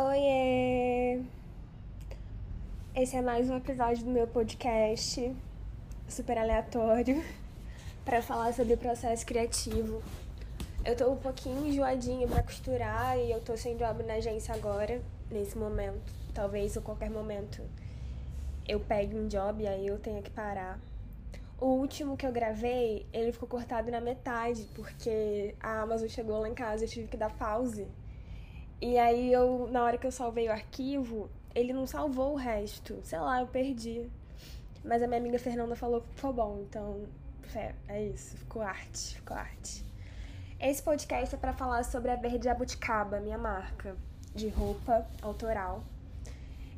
Oiê! Esse é mais um episódio do meu podcast, super aleatório, para falar sobre o processo criativo. Eu tô um pouquinho enjoadinha pra costurar e eu tô sem job na agência agora, nesse momento. Talvez a qualquer momento eu pegue um job e aí eu tenha que parar. O último que eu gravei, ele ficou cortado na metade, porque a Amazon chegou lá em casa e eu tive que dar pause. E aí eu, na hora que eu salvei o arquivo, ele não salvou o resto. Sei lá, eu perdi. Mas a minha amiga Fernanda falou que ficou bom, então, fé, é isso, ficou arte, ficou arte. Esse podcast é para falar sobre a Verde Jabuticaba, minha marca de roupa autoral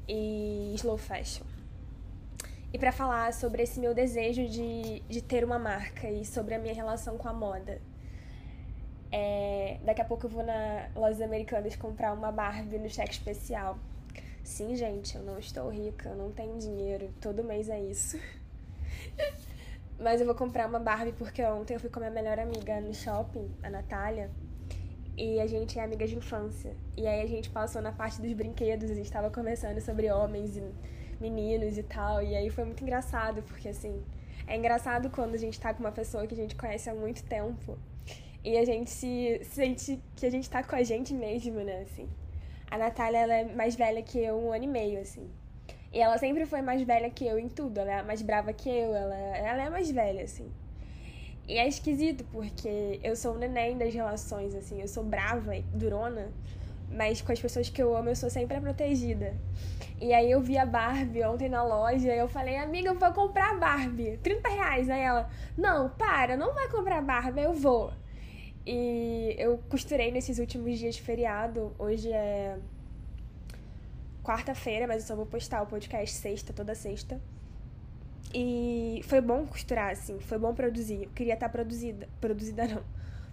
e slow fashion. E para falar sobre esse meu desejo de, de ter uma marca e sobre a minha relação com a moda. É, daqui a pouco eu vou na Lojas Americanas comprar uma Barbie no cheque especial. Sim, gente, eu não estou rica, eu não tenho dinheiro, todo mês é isso. Mas eu vou comprar uma Barbie porque ontem eu fui com a minha melhor amiga no shopping, a Natália, e a gente é amiga de infância. E aí a gente passou na parte dos brinquedos, gente estava conversando sobre homens e meninos e tal, e aí foi muito engraçado, porque assim, é engraçado quando a gente tá com uma pessoa que a gente conhece há muito tempo e a gente se sente que a gente tá com a gente mesmo, né, assim. A Natália, ela é mais velha que eu um ano e meio, assim. E ela sempre foi mais velha que eu em tudo. Ela é mais brava que eu, ela, ela é mais velha, assim. E é esquisito, porque eu sou o neném das relações, assim. Eu sou brava e durona, mas com as pessoas que eu amo, eu sou sempre a protegida. E aí eu vi a Barbie ontem na loja e eu falei, amiga, eu vou comprar a Barbie. 30 reais. Aí ela, não, para, não vai comprar a Barbie, eu vou. E eu costurei nesses últimos dias de feriado. Hoje é quarta-feira, mas eu só vou postar o podcast sexta, toda sexta. E foi bom costurar, assim, foi bom produzir. Eu queria estar produzida, produzida não,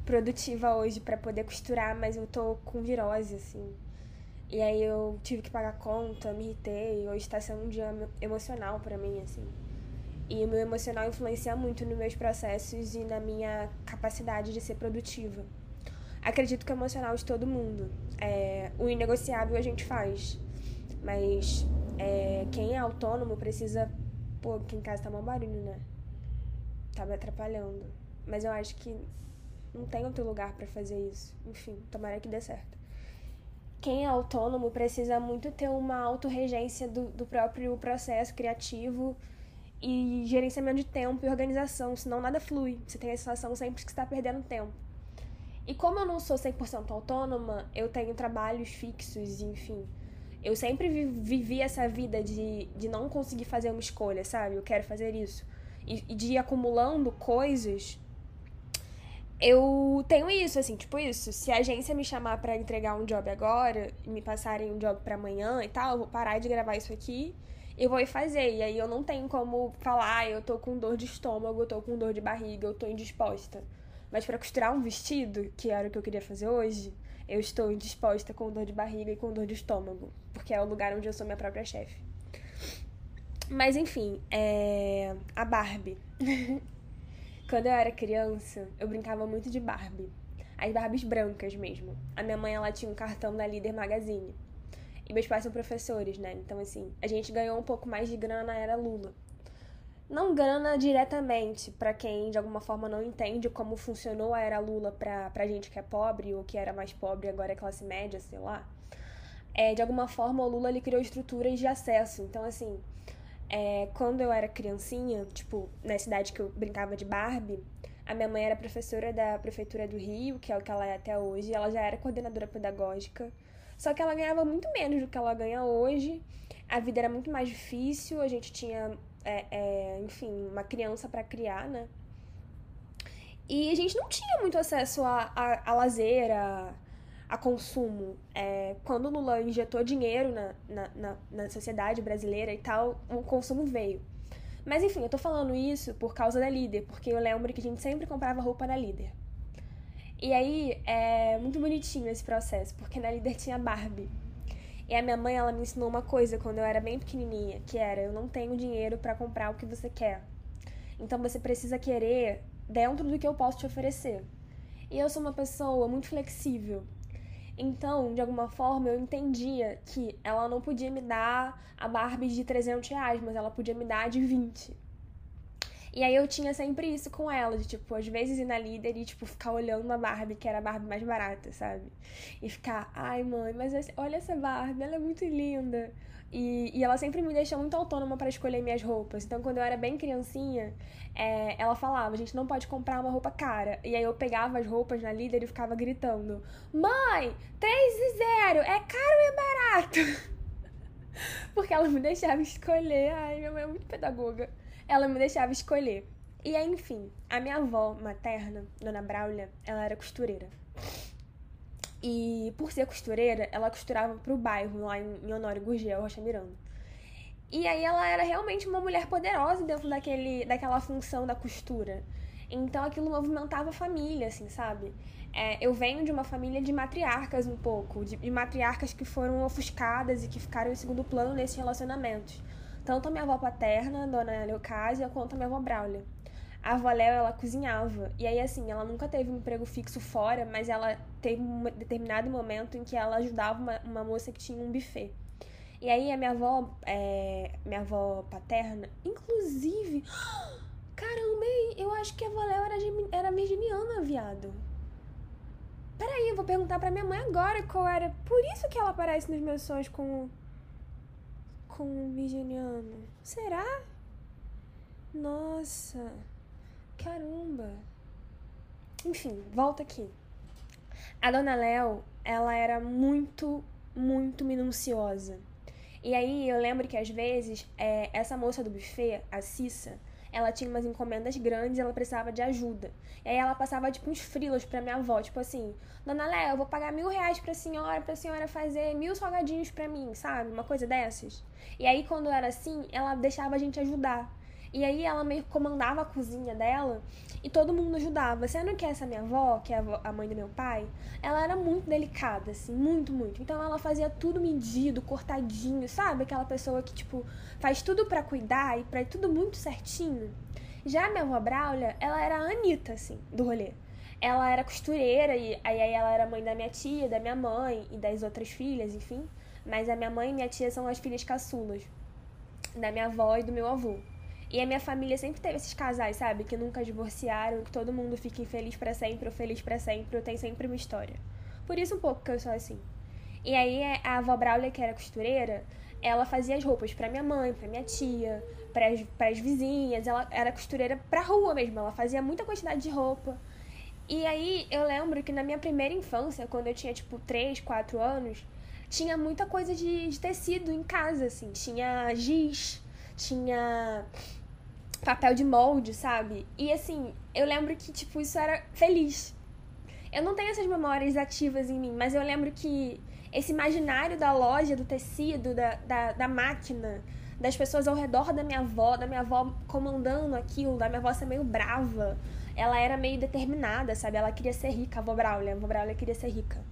produtiva hoje para poder costurar, mas eu tô com virose, assim. E aí eu tive que pagar conta, me irritei. Hoje tá sendo um dia emocional para mim, assim. E o meu emocional influencia muito nos meus processos e na minha capacidade de ser produtiva. Acredito que é emocional de todo mundo. É, o inegociável a gente faz. Mas é, quem é autônomo precisa. Pô, aqui em casa tá mal barulho, né? Tá me atrapalhando. Mas eu acho que não tem outro lugar para fazer isso. Enfim, tomara que dê certo. Quem é autônomo precisa muito ter uma autorregência do, do próprio processo criativo e gerenciamento de tempo e organização, senão nada flui. Você tem a sensação sempre que está perdendo tempo. E como eu não sou 100% autônoma, eu tenho trabalhos fixos, enfim. Eu sempre vivi essa vida de, de não conseguir fazer uma escolha, sabe? Eu quero fazer isso. E, e de ir acumulando coisas. Eu tenho isso, assim, tipo isso. Se a agência me chamar para entregar um job agora me passarem um job para amanhã e tal, eu vou parar de gravar isso aqui eu vou fazer. E aí eu não tenho como falar, eu tô com dor de estômago, eu tô com dor de barriga, eu tô indisposta. Mas para costurar um vestido, que era o que eu queria fazer hoje, eu estou indisposta com dor de barriga e com dor de estômago, porque é o lugar onde eu sou minha própria chefe. Mas enfim, é... a Barbie. Quando eu era criança, eu brincava muito de Barbie. As Barbies brancas mesmo. A minha mãe, ela tinha um cartão da Líder Magazine. E meus pais são professores, né? Então, assim, a gente ganhou um pouco mais de grana na era Lula. Não grana diretamente, para quem de alguma forma não entende como funcionou a era Lula pra, pra gente que é pobre, ou que era mais pobre agora é classe média, sei lá. É, de alguma forma, o Lula ele criou estruturas de acesso. Então, assim, é, quando eu era criancinha, tipo, na cidade que eu brincava de Barbie, a minha mãe era professora da Prefeitura do Rio, que é o que ela é até hoje, ela já era coordenadora pedagógica. Só que ela ganhava muito menos do que ela ganha hoje. A vida era muito mais difícil, a gente tinha, é, é, enfim, uma criança para criar, né? E a gente não tinha muito acesso a, a, a lazer, a, a consumo. É, quando o Lula injetou dinheiro na, na, na, na sociedade brasileira e tal, o consumo veio. Mas enfim, eu tô falando isso por causa da líder, porque eu lembro que a gente sempre comprava roupa da líder. E aí é muito bonitinho esse processo, porque na líder tinha Barbie. E a minha mãe, ela me ensinou uma coisa quando eu era bem pequenininha, que era: eu não tenho dinheiro para comprar o que você quer. Então você precisa querer dentro do que eu posso te oferecer. E eu sou uma pessoa muito flexível. Então, de alguma forma, eu entendia que ela não podia me dar a Barbie de 300 reais, mas ela podia me dar a de 20. E aí eu tinha sempre isso com ela, de tipo, às vezes ir na líder e, tipo, ficar olhando a Barbie, que era a Barbie mais barata, sabe? E ficar, ai mãe, mas olha essa Barbie, ela é muito linda. E, e ela sempre me deixou muito autônoma para escolher minhas roupas. Então, quando eu era bem criancinha, é, ela falava: a gente não pode comprar uma roupa cara. E aí eu pegava as roupas na líder e ficava gritando: Mãe, 3 e 0, é caro ou é barato? Porque ela me deixava escolher. Ai, minha mãe é muito pedagoga. Ela me deixava escolher. E aí, enfim, a minha avó materna, Dona Braulia, ela era costureira. E por ser costureira, ela costurava pro bairro, lá em Honório Gurgel, Rocha Miranda. E aí ela era realmente uma mulher poderosa dentro daquele, daquela função da costura. Então aquilo movimentava a família, assim, sabe? É, eu venho de uma família de matriarcas um pouco, de, de, matriarcas que foram ofuscadas e que ficaram em segundo plano nesses relacionamentos. Tanto a minha avó paterna, Dona Leocásia, quanto a minha avó Braulia a avó Léo, ela cozinhava. E aí, assim, ela nunca teve um emprego fixo fora, mas ela teve um determinado momento em que ela ajudava uma, uma moça que tinha um buffet. E aí, a minha avó, é, minha avó paterna, inclusive. Caramba, eu acho que a avó Léo era, era virginiana, viado. Peraí, eu vou perguntar pra minha mãe agora qual era. Por isso que ela aparece nos meus sonhos com. Com um virginiano. Será? Nossa. Caramba! Enfim, volta aqui. A dona Léo, ela era muito, muito minuciosa. E aí eu lembro que às vezes é, essa moça do buffet, a Cissa, ela tinha umas encomendas grandes e ela precisava de ajuda. E aí ela passava, tipo, uns frilos pra minha avó, tipo assim, Dona Léo, eu vou pagar mil reais pra senhora, pra senhora fazer mil salgadinhos pra mim, sabe? Uma coisa dessas. E aí, quando era assim, ela deixava a gente ajudar. E aí ela meio que comandava a cozinha dela e todo mundo ajudava. Sendo que essa minha avó, que é a mãe do meu pai, ela era muito delicada, assim, muito, muito. Então ela fazia tudo medido, cortadinho, sabe? Aquela pessoa que, tipo, faz tudo para cuidar e pra tudo muito certinho. Já a minha avó Braulia, ela era a Anitta, assim, do rolê. Ela era costureira e aí ela era mãe da minha tia, da minha mãe e das outras filhas, enfim. Mas a minha mãe e minha tia são as filhas caçulas da minha avó e do meu avô. E a minha família sempre teve esses casais, sabe? Que nunca divorciaram, que todo mundo fica infeliz para sempre ou feliz para sempre, ou tem sempre uma história. Por isso um pouco que eu sou assim. E aí a avó Braulia, que era costureira, ela fazia as roupas para minha mãe, para minha tia, para as vizinhas, ela era costureira pra rua mesmo, ela fazia muita quantidade de roupa. E aí eu lembro que na minha primeira infância, quando eu tinha tipo 3, 4 anos, tinha muita coisa de, de tecido em casa, assim. Tinha giz, tinha papel de molde, sabe? E assim, eu lembro que, tipo, isso era feliz. Eu não tenho essas memórias ativas em mim, mas eu lembro que esse imaginário da loja, do tecido, da, da, da máquina, das pessoas ao redor da minha avó, da minha avó comandando aquilo, da minha avó ser meio brava. Ela era meio determinada, sabe? Ela queria ser rica, a avó Braulia. A avó Braulia queria ser rica.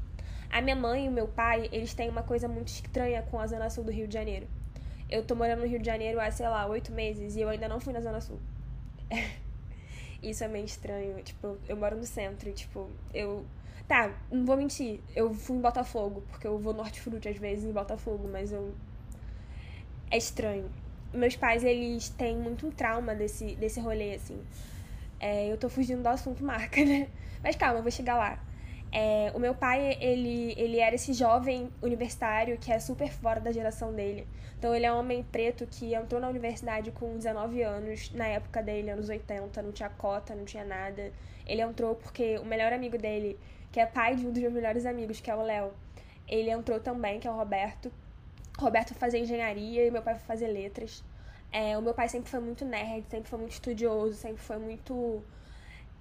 A minha mãe e o meu pai, eles têm uma coisa muito estranha com a Zona Sul do Rio de Janeiro. Eu tô morando no Rio de Janeiro há, sei lá, oito meses e eu ainda não fui na Zona Sul. Isso é meio estranho. Tipo, eu moro no centro tipo, eu. Tá, não vou mentir. Eu fui em Botafogo, porque eu vou Norte Fruit às vezes em Botafogo, mas eu. É estranho. Meus pais, eles têm muito um trauma desse, desse rolê, assim. É, eu tô fugindo do assunto marca, né? Mas calma, eu vou chegar lá. É, o meu pai, ele, ele era esse jovem universitário que é super fora da geração dele. Então, ele é um homem preto que entrou na universidade com 19 anos, na época dele, anos 80, não tinha cota, não tinha nada. Ele entrou porque o melhor amigo dele, que é pai de um dos meus melhores amigos, que é o Léo, ele entrou também, que é o Roberto. O Roberto fazia engenharia e meu pai fazer letras. É, o meu pai sempre foi muito nerd, sempre foi muito estudioso, sempre foi muito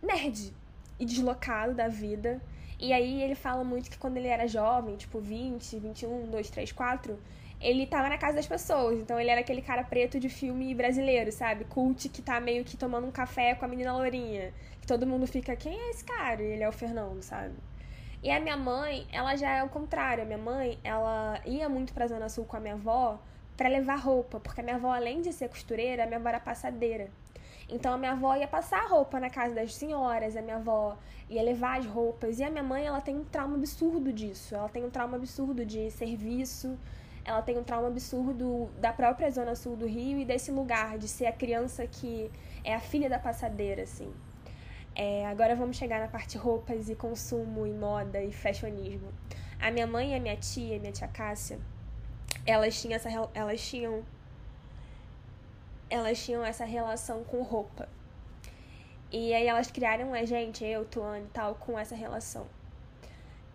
nerd e deslocado da vida. E aí ele fala muito que quando ele era jovem, tipo 20, 21, 2, 3, 4, ele tava na casa das pessoas. Então ele era aquele cara preto de filme brasileiro, sabe? Cult que tá meio que tomando um café com a menina Lourinha. Que todo mundo fica, quem é esse cara? E ele é o Fernando, sabe? E a minha mãe, ela já é o contrário. A minha mãe, ela ia muito pra Zona Sul com a minha avó para levar roupa. Porque a minha avó, além de ser costureira, a minha avó era passadeira. Então a minha avó ia passar roupa na casa das senhoras, a minha avó ia levar as roupas. E a minha mãe, ela tem um trauma absurdo disso. Ela tem um trauma absurdo de serviço. Ela tem um trauma absurdo da própria zona sul do Rio e desse lugar de ser a criança que é a filha da passadeira, assim. É, agora vamos chegar na parte roupas e consumo e moda e fashionismo. A minha mãe e a minha tia, minha tia Cássia, elas tinham essa elas tinham elas tinham essa relação com roupa. E aí elas criaram a gente, eu, Tuane e tal, com essa relação.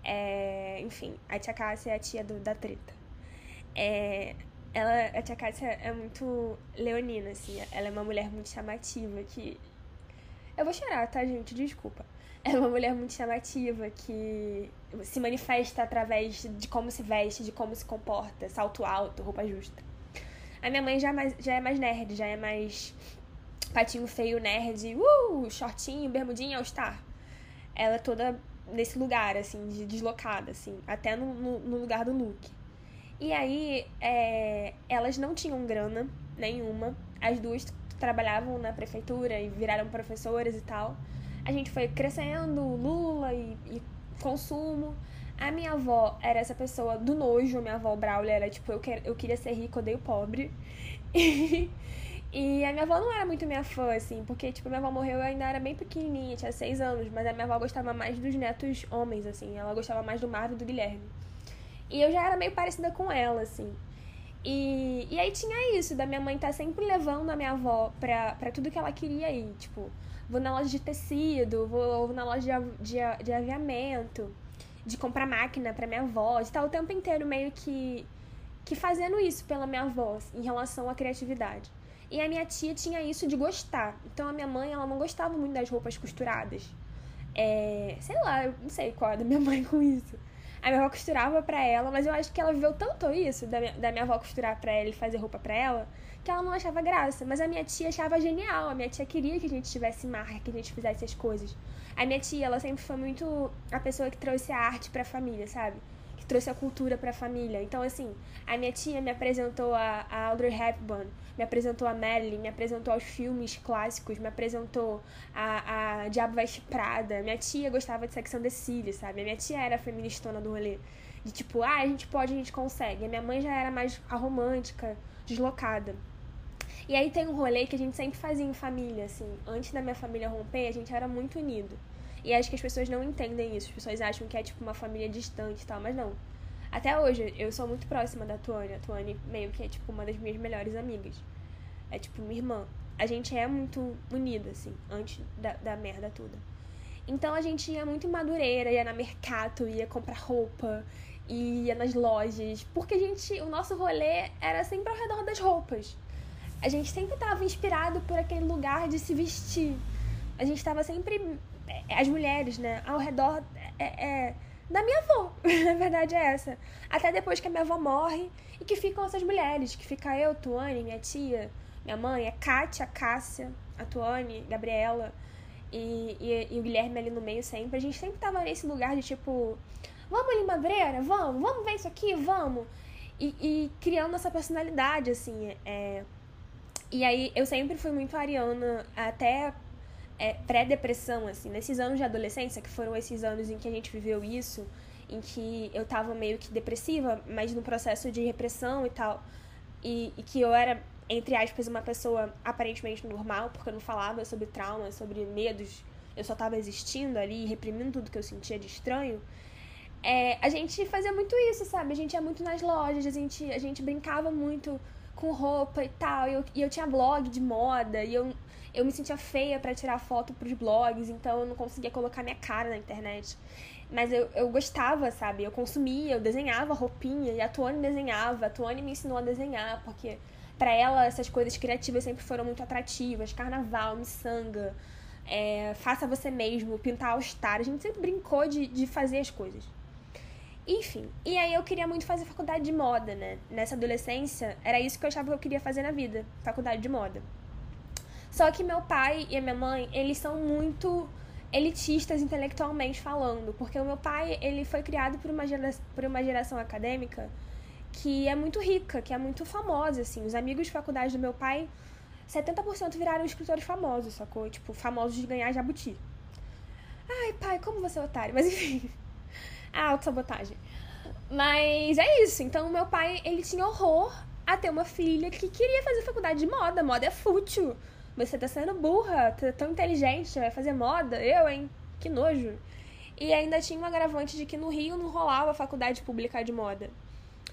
É, enfim, a tia Cássia é a tia do, da treta. É, ela, a tia Cássia é muito leonina, assim. Ela é uma mulher muito chamativa que... Eu vou chorar, tá, gente? Desculpa. É uma mulher muito chamativa que se manifesta através de como se veste, de como se comporta, salto alto, roupa justa. A minha mãe já é mais, já é mais nerd, já é mais patinho feio nerd, uh, shortinho, bermudinha, all-star. Ela é toda nesse lugar, assim, de deslocada, assim, até no, no, no lugar do look. E aí, é, elas não tinham grana nenhuma. As duas trabalhavam na prefeitura e viraram professoras e tal. A gente foi crescendo, Lula e, e consumo. A minha avó era essa pessoa do nojo, minha avó Braulio era tipo, eu, quero, eu queria ser rica, odeio pobre. E, a minha avó não era muito minha fã, assim, porque, tipo, minha avó morreu eu ainda era bem pequenininha, tinha seis anos, mas a minha avó gostava mais dos netos homens, assim, ela gostava mais do Marvel e do Guilherme. E eu já era meio parecida com ela, assim. E, e aí tinha isso, da minha mãe estar tá sempre levando a minha avó pra, pra tudo que ela queria ir, tipo, vou na loja de tecido, vou, vou na loja de, de, de aviamento de comprar máquina para minha avó, de estar o tempo inteiro meio que, que fazendo isso pela minha avó em relação à criatividade. E a minha tia tinha isso de gostar. Então a minha mãe, ela não gostava muito das roupas costuradas. É, sei lá, eu não sei qual é da minha mãe com isso. A minha avó costurava pra ela, mas eu acho que ela viveu tanto isso, da minha, da minha avó costurar pra ela e fazer roupa pra ela, que ela não achava graça. Mas a minha tia achava genial. A minha tia queria que a gente tivesse marca, que a gente fizesse as coisas. A minha tia, ela sempre foi muito a pessoa que trouxe a arte pra família, sabe? Que trouxe a cultura pra família. Então, assim, a minha tia me apresentou a, a Audrey Hepburn, me apresentou a Marilyn, me apresentou aos filmes clássicos, me apresentou a, a Diabo Veste Prada. Minha tia gostava de Sex and the sabe? A minha tia era feministona do rolê. De tipo, ah, a gente pode, a gente consegue. A minha mãe já era mais a romântica, deslocada. E aí tem um rolê que a gente sempre fazia em família, assim. Antes da minha família romper, a gente era muito unido. E acho que as pessoas não entendem isso. As pessoas acham que é tipo uma família distante e tal, mas não. Até hoje, eu sou muito próxima da Tuane. A Tuane meio que é tipo uma das minhas melhores amigas. É tipo minha irmã. A gente é muito unida, assim, antes da, da merda toda. Então a gente ia muito em Madureira, ia na Mercato, ia comprar roupa, ia nas lojas. Porque a gente, o nosso rolê era sempre ao redor das roupas a gente sempre estava inspirado por aquele lugar de se vestir. A gente estava sempre, é, as mulheres, né, ao redor é, é, da minha avó. a verdade é essa. Até depois que a minha avó morre e que ficam essas mulheres, que fica eu, Tuane, minha tia, minha mãe, a Kátia, a Cássia, a Tuane, Gabriela e, e, e, o Guilherme ali no meio sempre. A gente sempre tava nesse lugar de tipo, vamos ali, Madureira? Vamos, vamos ver isso aqui, vamos. E, e criando essa personalidade, assim, é e aí eu sempre fui muito ariana, até é, pré-depressão, assim, nesses anos de adolescência, que foram esses anos em que a gente viveu isso, em que eu tava meio que depressiva, mas no processo de repressão e tal, e, e que eu era, entre aspas, uma pessoa aparentemente normal, porque eu não falava sobre traumas, sobre medos, eu só tava existindo ali, reprimindo tudo que eu sentia de estranho. É, a gente fazia muito isso, sabe? A gente ia muito nas lojas, a gente, a gente brincava muito com roupa e tal. E eu, e eu tinha blog de moda e eu, eu me sentia feia para tirar foto pros blogs, então eu não conseguia colocar minha cara na internet. Mas eu, eu gostava, sabe? Eu consumia, eu desenhava roupinha e a Tuane desenhava. A Tuane me ensinou a desenhar, porque para ela essas coisas criativas sempre foram muito atrativas. Carnaval, miçanga, é, faça você mesmo, pintar all-star. A gente sempre brincou de, de fazer as coisas. Enfim, e aí eu queria muito fazer faculdade de moda, né? Nessa adolescência, era isso que eu achava que eu queria fazer na vida, faculdade de moda. Só que meu pai e a minha mãe, eles são muito elitistas intelectualmente falando, porque o meu pai, ele foi criado por uma, gera, por uma geração acadêmica que é muito rica, que é muito famosa, assim. Os amigos de faculdade do meu pai 70% viraram escritores famosos, sacou? Tipo, famosos de ganhar jabuti. Ai, pai, como você é otário. Mas enfim. A autossabotagem. Mas é isso. Então, meu pai, ele tinha horror a ter uma filha que queria fazer faculdade de moda. Moda é fútil. Você tá sendo burra, tá tão inteligente, vai fazer moda. Eu, hein? Que nojo. E ainda tinha um agravante de que no Rio não rolava faculdade pública de moda.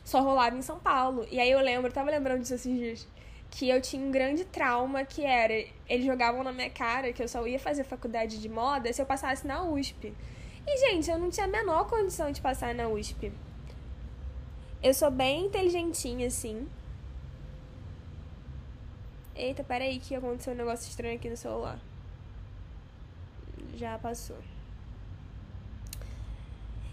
Só rolava em São Paulo. E aí eu lembro, tava lembrando disso esses dias, que eu tinha um grande trauma que era, eles jogavam na minha cara que eu só ia fazer faculdade de moda se eu passasse na USP. E, gente, eu não tinha a menor condição de passar na USP. Eu sou bem inteligentinha, assim. Eita, peraí que aconteceu um negócio estranho aqui no celular. Já passou.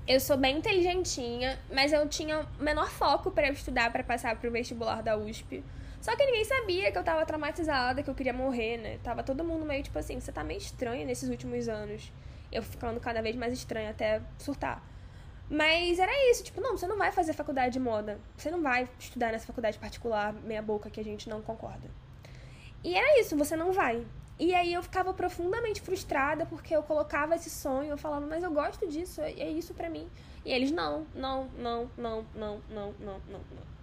Eu sou bem inteligentinha, mas eu tinha menor foco para estudar para passar pro vestibular da USP. Só que ninguém sabia que eu tava traumatizada, que eu queria morrer, né? Tava todo mundo meio tipo assim, você tá meio estranha nesses últimos anos. Eu ficando cada vez mais estranha até surtar. Mas era isso, tipo, não, você não vai fazer faculdade de moda. Você não vai estudar nessa faculdade particular, meia boca, que a gente não concorda. E era isso, você não vai. E aí eu ficava profundamente frustrada porque eu colocava esse sonho, eu falava, mas eu gosto disso, é, é isso para mim. E eles, não, não, não, não, não, não, não, não, não.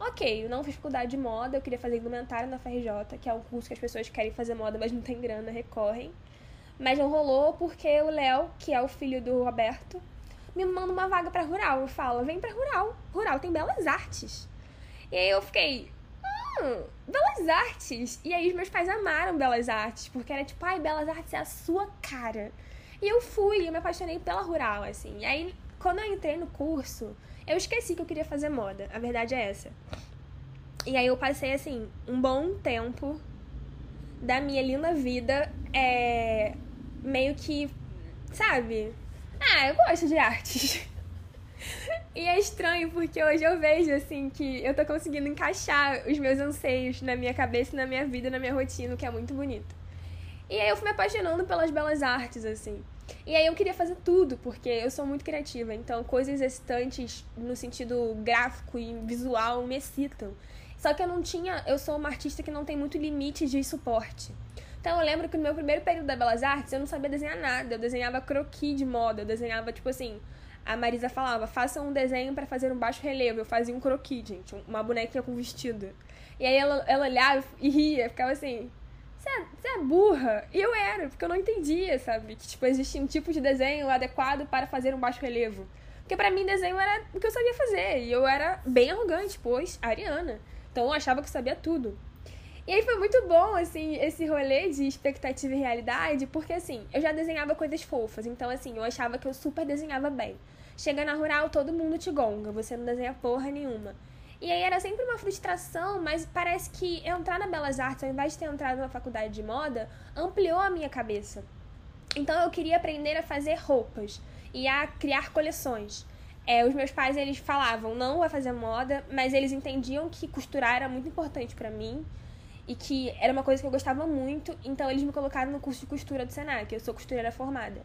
Ok, eu não fiz faculdade de moda, eu queria fazer indumentária na FRJ, que é um curso que as pessoas querem fazer moda, mas não tem grana, recorrem. Mas não rolou porque o Léo, que é o filho do Roberto, me manda uma vaga para rural. Eu falo, vem para rural. Rural tem belas artes. E aí eu fiquei, hum, belas artes. E aí os meus pais amaram belas artes, porque era tipo, ai, belas artes é a sua cara. E eu fui, eu me apaixonei pela rural, assim. E aí, quando eu entrei no curso, eu esqueci que eu queria fazer moda. A verdade é essa. E aí eu passei, assim, um bom tempo da minha linda vida é, meio que, sabe? Ah, eu gosto de artes. E é estranho porque hoje eu vejo assim que eu tô conseguindo encaixar os meus anseios na minha cabeça, na minha vida, na minha rotina, que é muito bonito. E aí eu fui me apaixonando pelas belas artes, assim. E aí eu queria fazer tudo, porque eu sou muito criativa, então coisas excitantes no sentido gráfico e visual me excitam. Só que eu não tinha, eu sou uma artista que não tem muito limite de suporte. Então eu lembro que no meu primeiro período da Belas Artes eu não sabia desenhar nada. Eu desenhava croquis de moda, eu desenhava tipo assim. A Marisa falava, faça um desenho para fazer um baixo relevo. Eu fazia um croquis, gente, uma bonequinha com vestido. E aí ela, ela olhava e ria, ficava assim, você é, é burra? E eu era, porque eu não entendia, sabe? Que tipo, existia um tipo de desenho adequado para fazer um baixo relevo. Porque para mim desenho era o que eu sabia fazer. E eu era bem arrogante, pois, Ariana. Então eu achava que eu sabia tudo. E aí foi muito bom, assim, esse rolê de expectativa e realidade, porque, assim, eu já desenhava coisas fofas, então, assim, eu achava que eu super desenhava bem. Chega na rural, todo mundo te gonga, você não desenha porra nenhuma. E aí era sempre uma frustração, mas parece que entrar na Belas Artes, ao invés de ter entrado na faculdade de moda, ampliou a minha cabeça. Então eu queria aprender a fazer roupas e a criar coleções. É, os meus pais eles falavam não vai fazer moda, mas eles entendiam que costurar era muito importante para mim e que era uma coisa que eu gostava muito, então eles me colocaram no curso de costura do Senac. Eu sou costureira formada.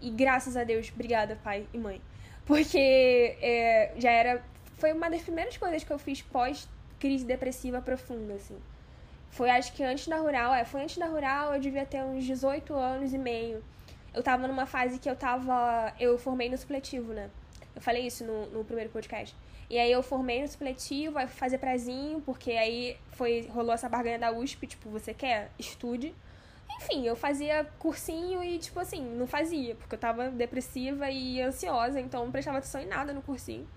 E graças a Deus, obrigada, pai e mãe. Porque é, já era. Foi uma das primeiras coisas que eu fiz pós-crise depressiva profunda, assim. Foi acho que antes da rural, é, foi antes da rural, eu devia ter uns 18 anos e meio. Eu tava numa fase que eu tava. Eu formei no supletivo, né? Eu falei isso no, no primeiro podcast. E aí eu formei no supletivo, fui fazer prezinho, porque aí foi, rolou essa barganha da USP, tipo, você quer? Estude. Enfim, eu fazia cursinho e, tipo assim, não fazia, porque eu tava depressiva e ansiosa, então não prestava atenção em nada no cursinho.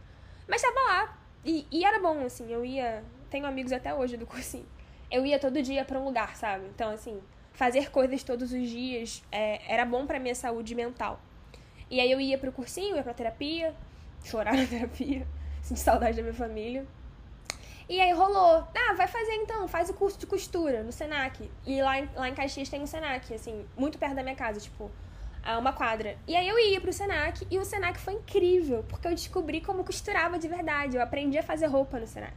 Mas tava lá. E, e era bom, assim, eu ia. Tenho amigos até hoje do cursinho. Eu ia todo dia para um lugar, sabe? Então, assim, fazer coisas todos os dias é, era bom pra minha saúde mental. E aí eu ia pro cursinho, ia pra terapia, chorar na terapia. Sinto saudade da minha família. E aí rolou. Ah, vai fazer então, faz o curso de costura no Senac. E lá em, lá em Caxias tem um Senac, assim, muito perto da minha casa, tipo, a uma quadra. E aí eu ia pro Senac e o Senac foi incrível, porque eu descobri como costurava de verdade. Eu aprendi a fazer roupa no Senac.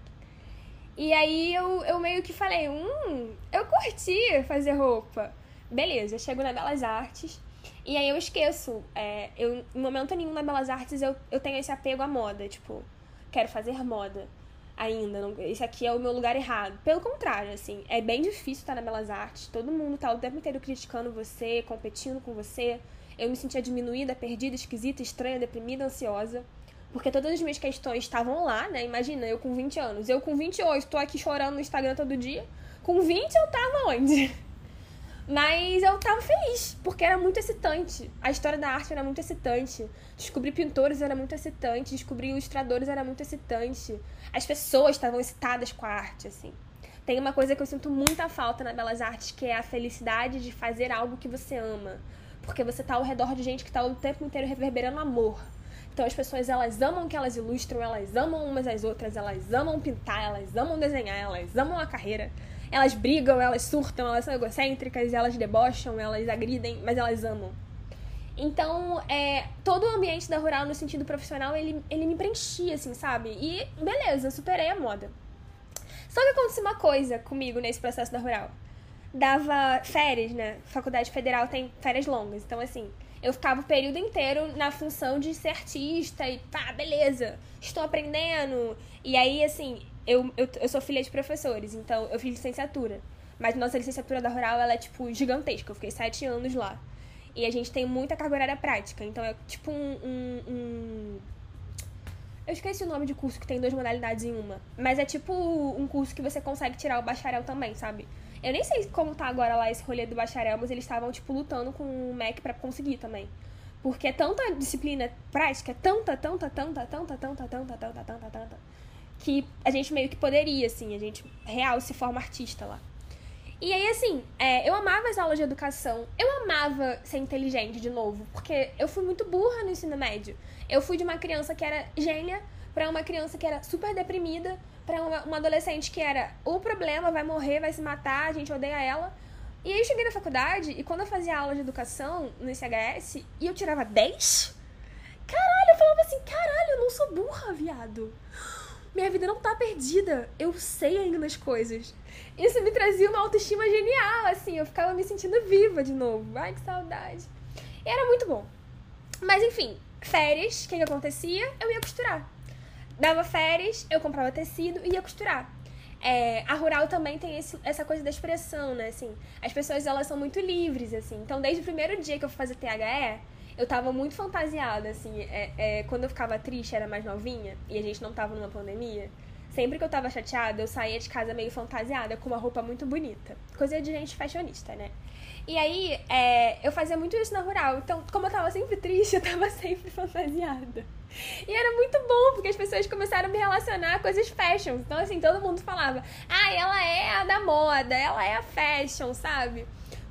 E aí eu, eu meio que falei, hum, eu curti fazer roupa. Beleza, eu chego na Belas Artes. E aí eu esqueço. É, eu, em momento nenhum na Belas Artes eu, eu tenho esse apego à moda, tipo quero fazer moda. ainda. Não, esse aqui é o meu lugar errado. Pelo contrário, assim, é bem difícil estar na Belas Artes. Todo mundo tá o tempo inteiro criticando você, competindo com você. Eu me sentia diminuída, perdida, esquisita, estranha, deprimida, ansiosa. Porque todas as minhas questões estavam lá, né? Imagina, eu com 20 anos. Eu com 28, tô aqui chorando no Instagram todo dia. Com 20 eu tava onde? Mas eu tava feliz, porque era muito excitante. A história da arte era muito excitante. Descobrir pintores era muito excitante. Descobrir ilustradores era muito excitante. As pessoas estavam excitadas com a arte, assim. Tem uma coisa que eu sinto muita falta na Belas Artes, que é a felicidade de fazer algo que você ama. Porque você tá ao redor de gente que tá o tempo inteiro reverberando amor. Então as pessoas elas amam que elas ilustram, elas amam umas às outras, elas amam pintar, elas amam desenhar, elas amam a carreira. Elas brigam, elas surtam, elas são egocêntricas, elas debocham, elas agridem, mas elas amam. Então, é, todo o ambiente da Rural, no sentido profissional, ele, ele me preenchia, assim, sabe? E beleza, superei a moda. Só que aconteceu uma coisa comigo nesse processo da Rural. Dava férias, né? Faculdade Federal tem férias longas. Então, assim, eu ficava o período inteiro na função de ser artista e pá, beleza, estou aprendendo. E aí, assim, eu, eu, eu sou filha de professores, então eu fiz licenciatura. Mas nossa licenciatura da Rural, ela é, tipo, gigantesca. Eu fiquei sete anos lá. E a gente tem muita carga horária prática. Então é tipo um, um, um... Eu esqueci o nome de curso que tem duas modalidades em uma. Mas é tipo um curso que você consegue tirar o bacharel também, sabe? Eu nem sei como tá agora lá esse rolê do bacharel, mas eles estavam, tipo, lutando com o MEC para conseguir também. Porque é tanta disciplina prática, tanta, tanta, tanta, tanta, tanta, tanta, tanta, tanta, tanta, que a gente meio que poderia, assim, a gente real se forma artista lá. E aí, assim, é, eu amava as aulas de educação. Eu amava ser inteligente de novo, porque eu fui muito burra no ensino médio. Eu fui de uma criança que era gênia para uma criança que era super deprimida, para uma, uma, adolescente que era o problema, vai morrer, vai se matar, a gente odeia ela. E aí eu cheguei na faculdade e quando eu fazia aula de educação no ICHS e eu tirava 10, caralho, eu falava assim, caralho, eu não sou burra, viado minha vida não tá perdida. Eu sei ainda as coisas. Isso me trazia uma autoestima genial, assim. Eu ficava me sentindo viva de novo. Ai, que saudade. E era muito bom. Mas enfim, férias, o que, que acontecia? Eu ia costurar. Dava férias, eu comprava tecido e ia costurar. É, a rural também tem esse, essa coisa da expressão, né? Assim, as pessoas elas são muito livres, assim. Então, desde o primeiro dia que eu fui fazer THE, eu tava muito fantasiada, assim. É, é, quando eu ficava triste, era mais novinha, e a gente não tava numa pandemia. Sempre que eu tava chateada, eu saía de casa meio fantasiada, com uma roupa muito bonita. Coisa de gente fashionista, né? E aí, é, eu fazia muito isso na rural. Então, como eu tava sempre triste, eu tava sempre fantasiada. E era muito bom, porque as pessoas começaram a me relacionar com coisas fashion. Então, assim, todo mundo falava, ah, ela é a da moda, ela é a fashion, sabe?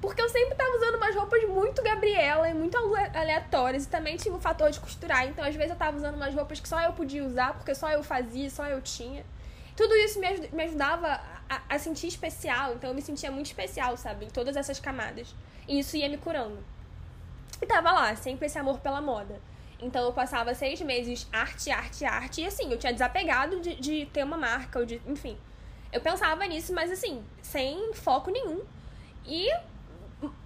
Porque eu sempre tava usando umas roupas muito Gabriela e muito aleatórias. E também tinha o fator de costurar. Então, às vezes, eu tava usando umas roupas que só eu podia usar, porque só eu fazia, só eu tinha. Tudo isso me, ajudava a, a sentir especial. Então, eu me sentia muito especial, sabe? Em todas essas camadas. E isso ia me curando. E tava lá, sempre esse amor pela moda. Então eu passava seis meses arte, arte, arte. E assim, eu tinha desapegado de, de ter uma marca, ou de. Enfim. Eu pensava nisso, mas assim, sem foco nenhum. E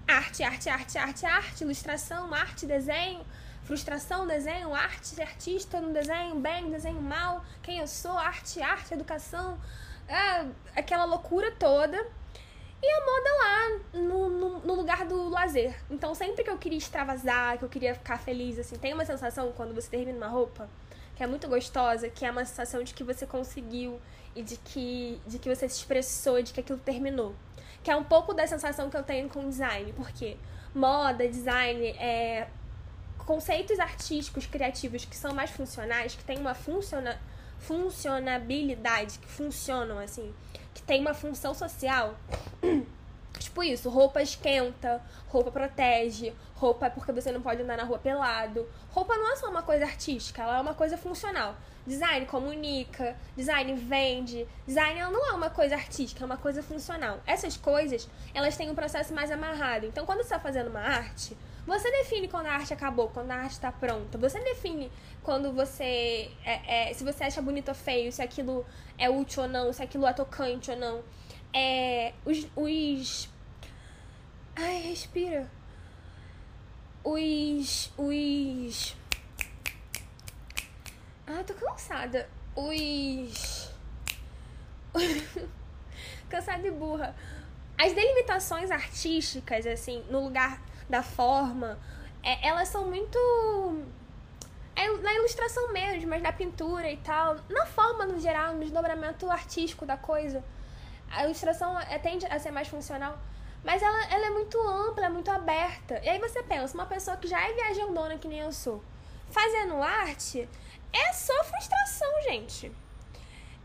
arte, arte, arte, arte, arte, ilustração, arte, desenho, frustração, desenho, arte, artista no desenho, bem, desenho mal, quem eu sou, arte, arte, educação, é, aquela loucura toda. E a moda lá, no, no, no, lugar do lazer. Então, sempre que eu queria extravasar, que eu queria ficar feliz, assim, tem uma sensação quando você termina uma roupa que é muito gostosa, que é uma sensação de que você conseguiu e de que, de que você se expressou, de que aquilo terminou que é um pouco da sensação que eu tenho com design, porque moda, design, é, conceitos artísticos, criativos que são mais funcionais, que têm uma funciona, funcionabilidade, que funcionam assim, que tem uma função social. Tipo isso, roupa esquenta, roupa protege, roupa é porque você não pode andar na rua pelado. Roupa não é só uma coisa artística, ela é uma coisa funcional. Design comunica, design vende, design ela não é uma coisa artística, é uma coisa funcional. Essas coisas, elas têm um processo mais amarrado. Então, quando você está fazendo uma arte, você define quando a arte acabou, quando a arte está pronta. Você define quando você. É, é, se você acha bonito ou feio, se aquilo é útil ou não, se aquilo é tocante ou não. É, os, os. Ai, respira. Os. Os. Ah, tô cansada. Os. cansada e burra. As delimitações artísticas, assim, no lugar da forma, é, elas são muito. É na ilustração mesmo, mas na pintura e tal. Na forma no geral, no desdobramento artístico da coisa. A ilustração é, tende a ser mais funcional. Mas ela, ela é muito ampla, é muito aberta. E aí você pensa, uma pessoa que já é viajandona que nem eu sou, fazendo arte, é só frustração, gente.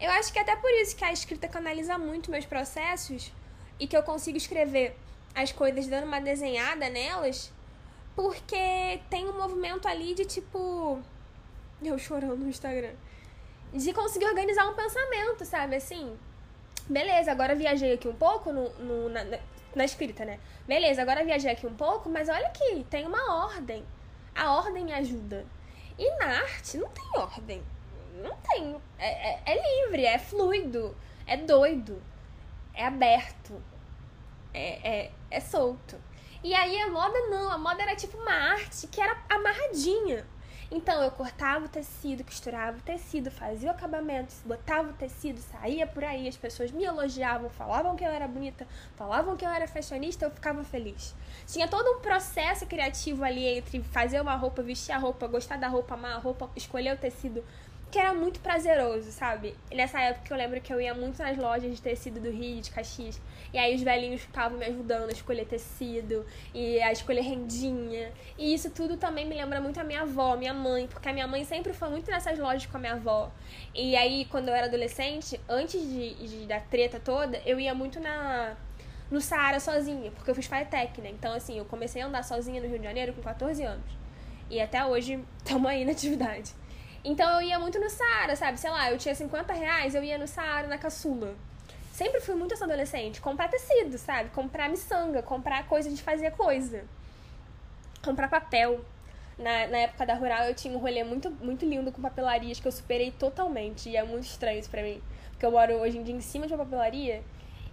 Eu acho que até por isso que a escrita canaliza muito meus processos e que eu consigo escrever as coisas dando uma desenhada nelas, porque tem um movimento ali de tipo. Eu chorando no Instagram. De conseguir organizar um pensamento, sabe? Assim, beleza, agora viajei aqui um pouco no, no na, na, escrita, né? Beleza, agora viajei aqui um pouco, mas olha aqui, tem uma ordem. A ordem me ajuda. E na arte não tem ordem. Não tem. É, é, é livre, é fluido, é doido, é aberto, é, é, é solto. E aí a moda não, a moda era tipo uma arte que era amarradinha. Então eu cortava o tecido, costurava o tecido, fazia o acabamento, botava o tecido, saía por aí, as pessoas me elogiavam, falavam que eu era bonita, falavam que eu era fashionista, eu ficava feliz. Tinha todo um processo criativo ali entre fazer uma roupa, vestir a roupa, gostar da roupa, amar a roupa, escolher o tecido, que era muito prazeroso, sabe? E nessa época eu lembro que eu ia muito nas lojas de tecido do Rio, de Caxias, e aí os velhinhos ficavam me ajudando a escolher tecido e a escolher rendinha. E isso tudo também me lembra muito a minha avó, minha mãe, porque a minha mãe sempre foi muito nessas lojas com a minha avó. E aí, quando eu era adolescente, antes de, de da treta toda, eu ia muito na no Saara sozinha, porque eu fiz FATEC, né? Então, assim, eu comecei a andar sozinha no Rio de Janeiro com 14 anos. E até hoje estamos aí na atividade. Então eu ia muito no Saara, sabe? Sei lá, eu tinha 50 reais, eu ia no Saara, na caçula. Sempre fui muito essa adolescente. Comprar tecido, sabe? Comprar miçanga, comprar coisa de fazer coisa. Comprar papel. Na, na época da Rural eu tinha um rolê muito, muito lindo com papelarias que eu superei totalmente. E é muito estranho isso pra mim. Porque eu moro hoje em dia em cima de uma papelaria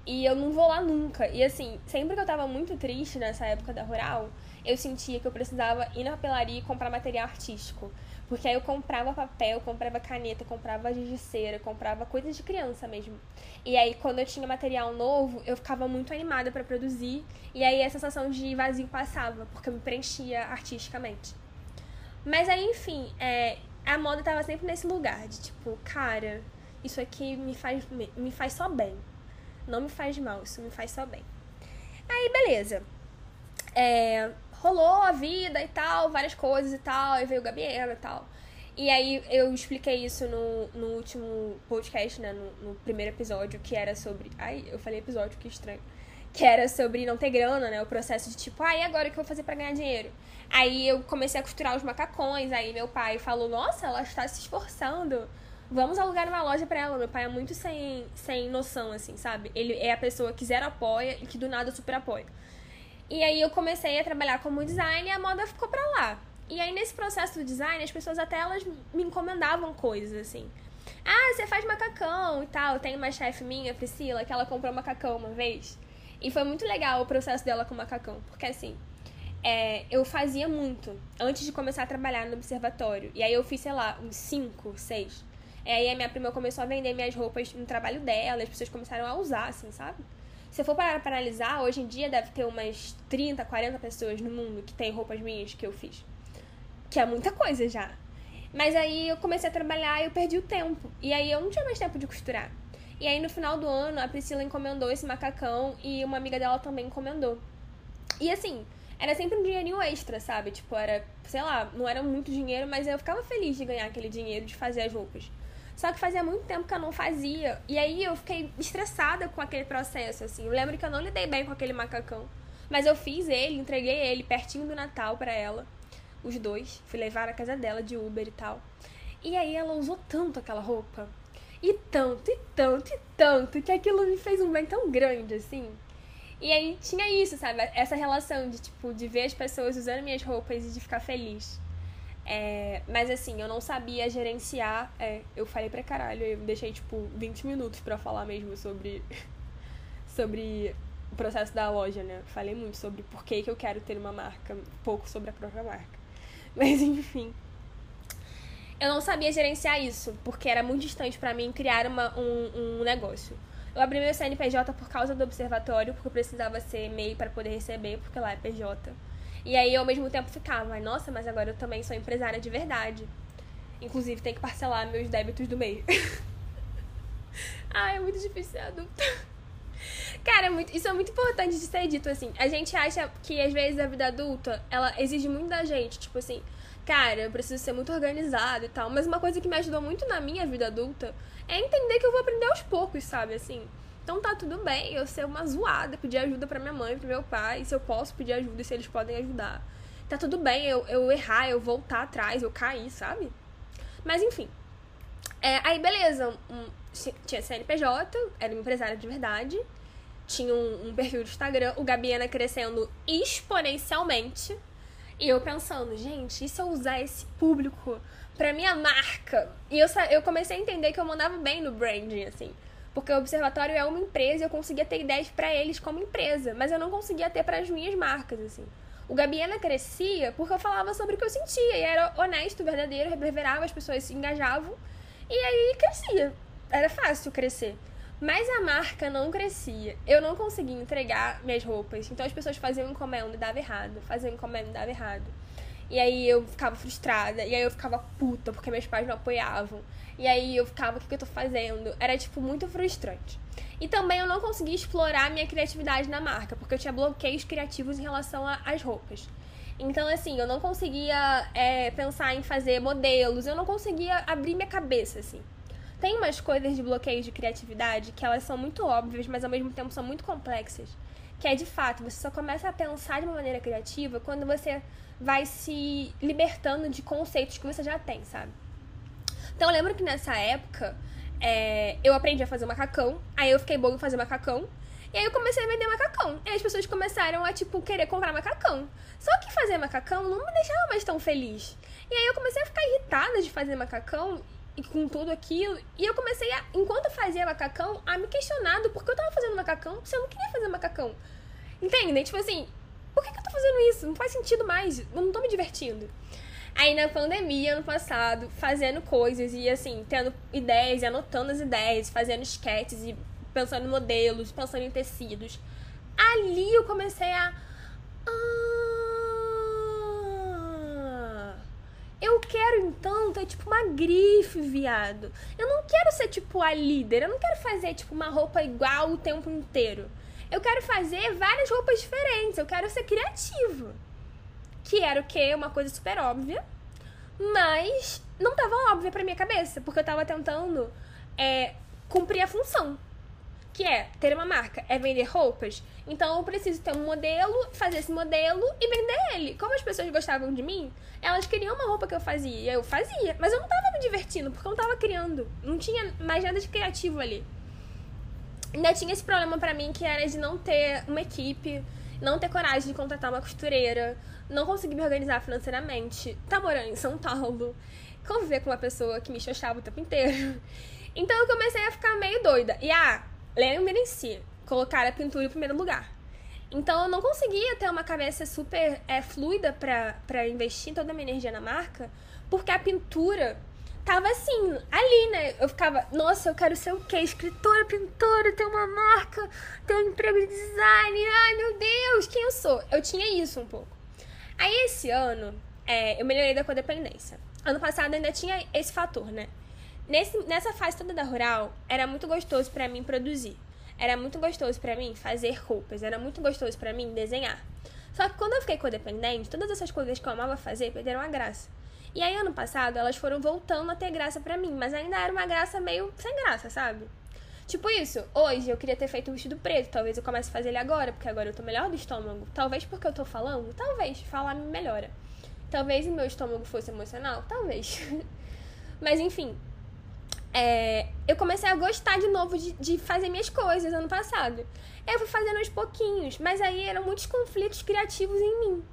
e eu não vou lá nunca. E assim, sempre que eu tava muito triste nessa época da Rural, eu sentia que eu precisava ir na papelaria e comprar material artístico. Porque aí eu comprava papel, comprava caneta, comprava cera, comprava coisas de criança mesmo. E aí quando eu tinha material novo, eu ficava muito animada para produzir. E aí a sensação de vazio passava, porque eu me preenchia artisticamente. Mas aí, enfim, é, a moda tava sempre nesse lugar de tipo, cara, isso aqui me faz, me, me faz só bem. Não me faz mal, isso me faz só bem. Aí, beleza. É, rolou a vida e tal, várias coisas e tal, aí veio o Gabriela e tal. E aí eu expliquei isso no, no último podcast, né? No, no, primeiro episódio, que era sobre. Ai, eu falei episódio, que estranho. Que era sobre não ter grana, né? O processo de tipo, ai, ah, agora o que eu vou fazer para ganhar dinheiro? Aí eu comecei a costurar os macacões, aí meu pai falou, nossa, ela está se esforçando. Vamos alugar uma loja pra ela. Meu pai é muito sem, sem noção, assim, sabe? Ele é a pessoa que zero apoia e que do nada super apoia. E aí eu comecei a trabalhar como design e a moda ficou pra lá. E aí nesse processo do design, as pessoas até elas me encomendavam coisas assim. Ah, você faz macacão e tal. Tem uma chefe minha, Priscila, que ela comprou macacão uma vez. E foi muito legal o processo dela com macacão, porque assim, é, eu fazia muito antes de começar a trabalhar no observatório. E aí eu fiz, sei lá, uns 5, 6. E aí a minha prima começou a vender minhas roupas no trabalho dela, as pessoas começaram a usar, assim, sabe? Se eu for parar pra analisar, hoje em dia deve ter umas 30, 40 pessoas no mundo que tem roupas minhas que eu fiz. Que é muita coisa já. Mas aí eu comecei a trabalhar e eu perdi o tempo. E aí eu não tinha mais tempo de costurar. E aí no final do ano a Priscila encomendou esse macacão e uma amiga dela também encomendou. E assim, era sempre um dinheirinho extra, sabe? Tipo, era, sei lá, não era muito dinheiro, mas eu ficava feliz de ganhar aquele dinheiro de fazer as roupas. Só que fazia muito tempo que eu não fazia. E aí eu fiquei estressada com aquele processo, assim. Eu lembro que eu não lidei bem com aquele macacão. Mas eu fiz ele, entreguei ele pertinho do Natal para ela. Os dois. Fui levar na casa dela de Uber e tal. E aí ela usou tanto aquela roupa. E tanto, e tanto, e tanto, que aquilo me fez um bem tão grande, assim. E aí tinha isso, sabe? Essa relação de, tipo, de ver as pessoas usando minhas roupas e de ficar feliz. É, mas assim, eu não sabia gerenciar. É, eu falei pra caralho, eu deixei tipo 20 minutos para falar mesmo sobre. sobre o processo da loja, né? Falei muito sobre por que, que eu quero ter uma marca, pouco sobre a própria marca. Mas enfim. eu não sabia gerenciar isso, porque era muito distante para mim criar uma, um, um negócio. Eu abri meu CNPJ por causa do observatório, porque eu precisava ser MEI para poder receber, porque lá é PJ. E aí, ao mesmo tempo, ficava, nossa, mas agora eu também sou empresária de verdade. Inclusive, tem que parcelar meus débitos do MEI. Ai, é muito difícil ser adulta. Cara, é muito, isso é muito importante de ser dito, assim. A gente acha que, às vezes, a vida adulta, ela exige muito da gente. Tipo assim, cara, eu preciso ser muito organizado e tal. Mas uma coisa que me ajudou muito na minha vida adulta é entender que eu vou aprender aos poucos, sabe? Assim, então tá tudo bem eu ser uma zoada, pedir ajuda pra minha mãe, pro meu pai, se eu posso pedir ajuda se eles podem ajudar. Tá tudo bem eu, eu errar, eu voltar atrás, eu cair, sabe? Mas enfim. É, aí beleza, um, tinha CNPJ, era uma empresária de verdade, tinha um, um perfil do Instagram, o Gabiana crescendo exponencialmente. E eu pensando, gente, e se eu usar esse público pra minha marca? E eu, eu comecei a entender que eu mandava bem no branding, assim. Porque o observatório é uma empresa e eu conseguia ter ideias para eles como empresa, mas eu não conseguia ter para as minhas marcas, assim. O Gabiana crescia porque eu falava sobre o que eu sentia e era honesto, verdadeiro, reverberava, as pessoas se engajavam e aí crescia. Era fácil crescer. Mas a marca não crescia. Eu não conseguia entregar minhas roupas. Então as pessoas faziam encomenda e dava errado. Faziam encomenda e dava errado. E aí eu ficava frustrada. E aí eu ficava puta porque meus pais não apoiavam. E aí eu ficava, o que, que eu tô fazendo? Era, tipo, muito frustrante. E também eu não conseguia explorar minha criatividade na marca, porque eu tinha bloqueios criativos em relação às roupas. Então, assim, eu não conseguia é, pensar em fazer modelos, eu não conseguia abrir minha cabeça, assim. Tem umas coisas de bloqueio de criatividade que elas são muito óbvias, mas ao mesmo tempo são muito complexas. Que é de fato, você só começa a pensar de uma maneira criativa quando você vai se libertando de conceitos que você já tem, sabe? Então eu lembro que nessa época é, eu aprendi a fazer macacão, aí eu fiquei boa em fazer macacão, e aí eu comecei a vender macacão. E as pessoas começaram a, tipo, querer comprar macacão. Só que fazer macacão não me deixava mais tão feliz. E aí eu comecei a ficar irritada de fazer macacão e com tudo aquilo. E eu comecei a, enquanto eu fazia macacão, a me questionar do porquê eu tava fazendo macacão se eu não queria fazer macacão. Entendem? Tipo assim, por que, que eu tô fazendo isso? Não faz sentido mais. Eu não tô me divertindo. Aí na pandemia, ano passado, fazendo coisas e assim, tendo ideias anotando as ideias, fazendo esquetes e pensando em modelos, pensando em tecidos. Ali eu comecei a. Ah, eu quero então ter tipo uma grife, viado. Eu não quero ser tipo a líder, eu não quero fazer tipo uma roupa igual o tempo inteiro. Eu quero fazer várias roupas diferentes, eu quero ser criativo que era o quê? Uma coisa super óbvia, mas não tava óbvia pra minha cabeça, porque eu tava tentando é, cumprir a função, que é ter uma marca, é vender roupas. Então eu preciso ter um modelo, fazer esse modelo e vender ele. Como as pessoas gostavam de mim, elas queriam uma roupa que eu fazia, eu fazia, mas eu não tava me divertindo, porque eu não tava criando, não tinha mais nada de criativo ali. Ainda tinha esse problema para mim que era de não ter uma equipe, não ter coragem de contratar uma costureira, não consegui me organizar financeiramente, tá morando em São Paulo, conviver com uma pessoa que me xoxava o tempo inteiro. Então eu comecei a ficar meio doida. E ah, lembrem-se, colocar a pintura em primeiro lugar. Então eu não conseguia ter uma cabeça super é, fluida para investir toda a minha energia na marca, porque a pintura tava assim, ali, né? Eu ficava, nossa, eu quero ser o quê? Escritora, pintora, ter uma marca, ter um emprego de design, ai meu Deus, quem eu sou? Eu tinha isso um pouco. Aí esse ano, é, eu melhorei da codependência. Ano passado ainda tinha esse fator, né? Nesse, nessa fase toda da rural, era muito gostoso para mim produzir. Era muito gostoso para mim fazer roupas. Era muito gostoso para mim desenhar. Só que quando eu fiquei codependente, todas essas coisas que eu amava fazer perderam a graça. E aí, ano passado, elas foram voltando a ter graça para mim, mas ainda era uma graça meio sem graça, sabe? Tipo isso, hoje eu queria ter feito um vestido preto, talvez eu comece a fazer ele agora, porque agora eu tô melhor do estômago. Talvez porque eu tô falando, talvez, falar me melhora. Talvez o meu estômago fosse emocional, talvez. Mas enfim, é, eu comecei a gostar de novo de, de, fazer minhas coisas ano passado. Eu fui fazendo aos pouquinhos, mas aí eram muitos conflitos criativos em mim.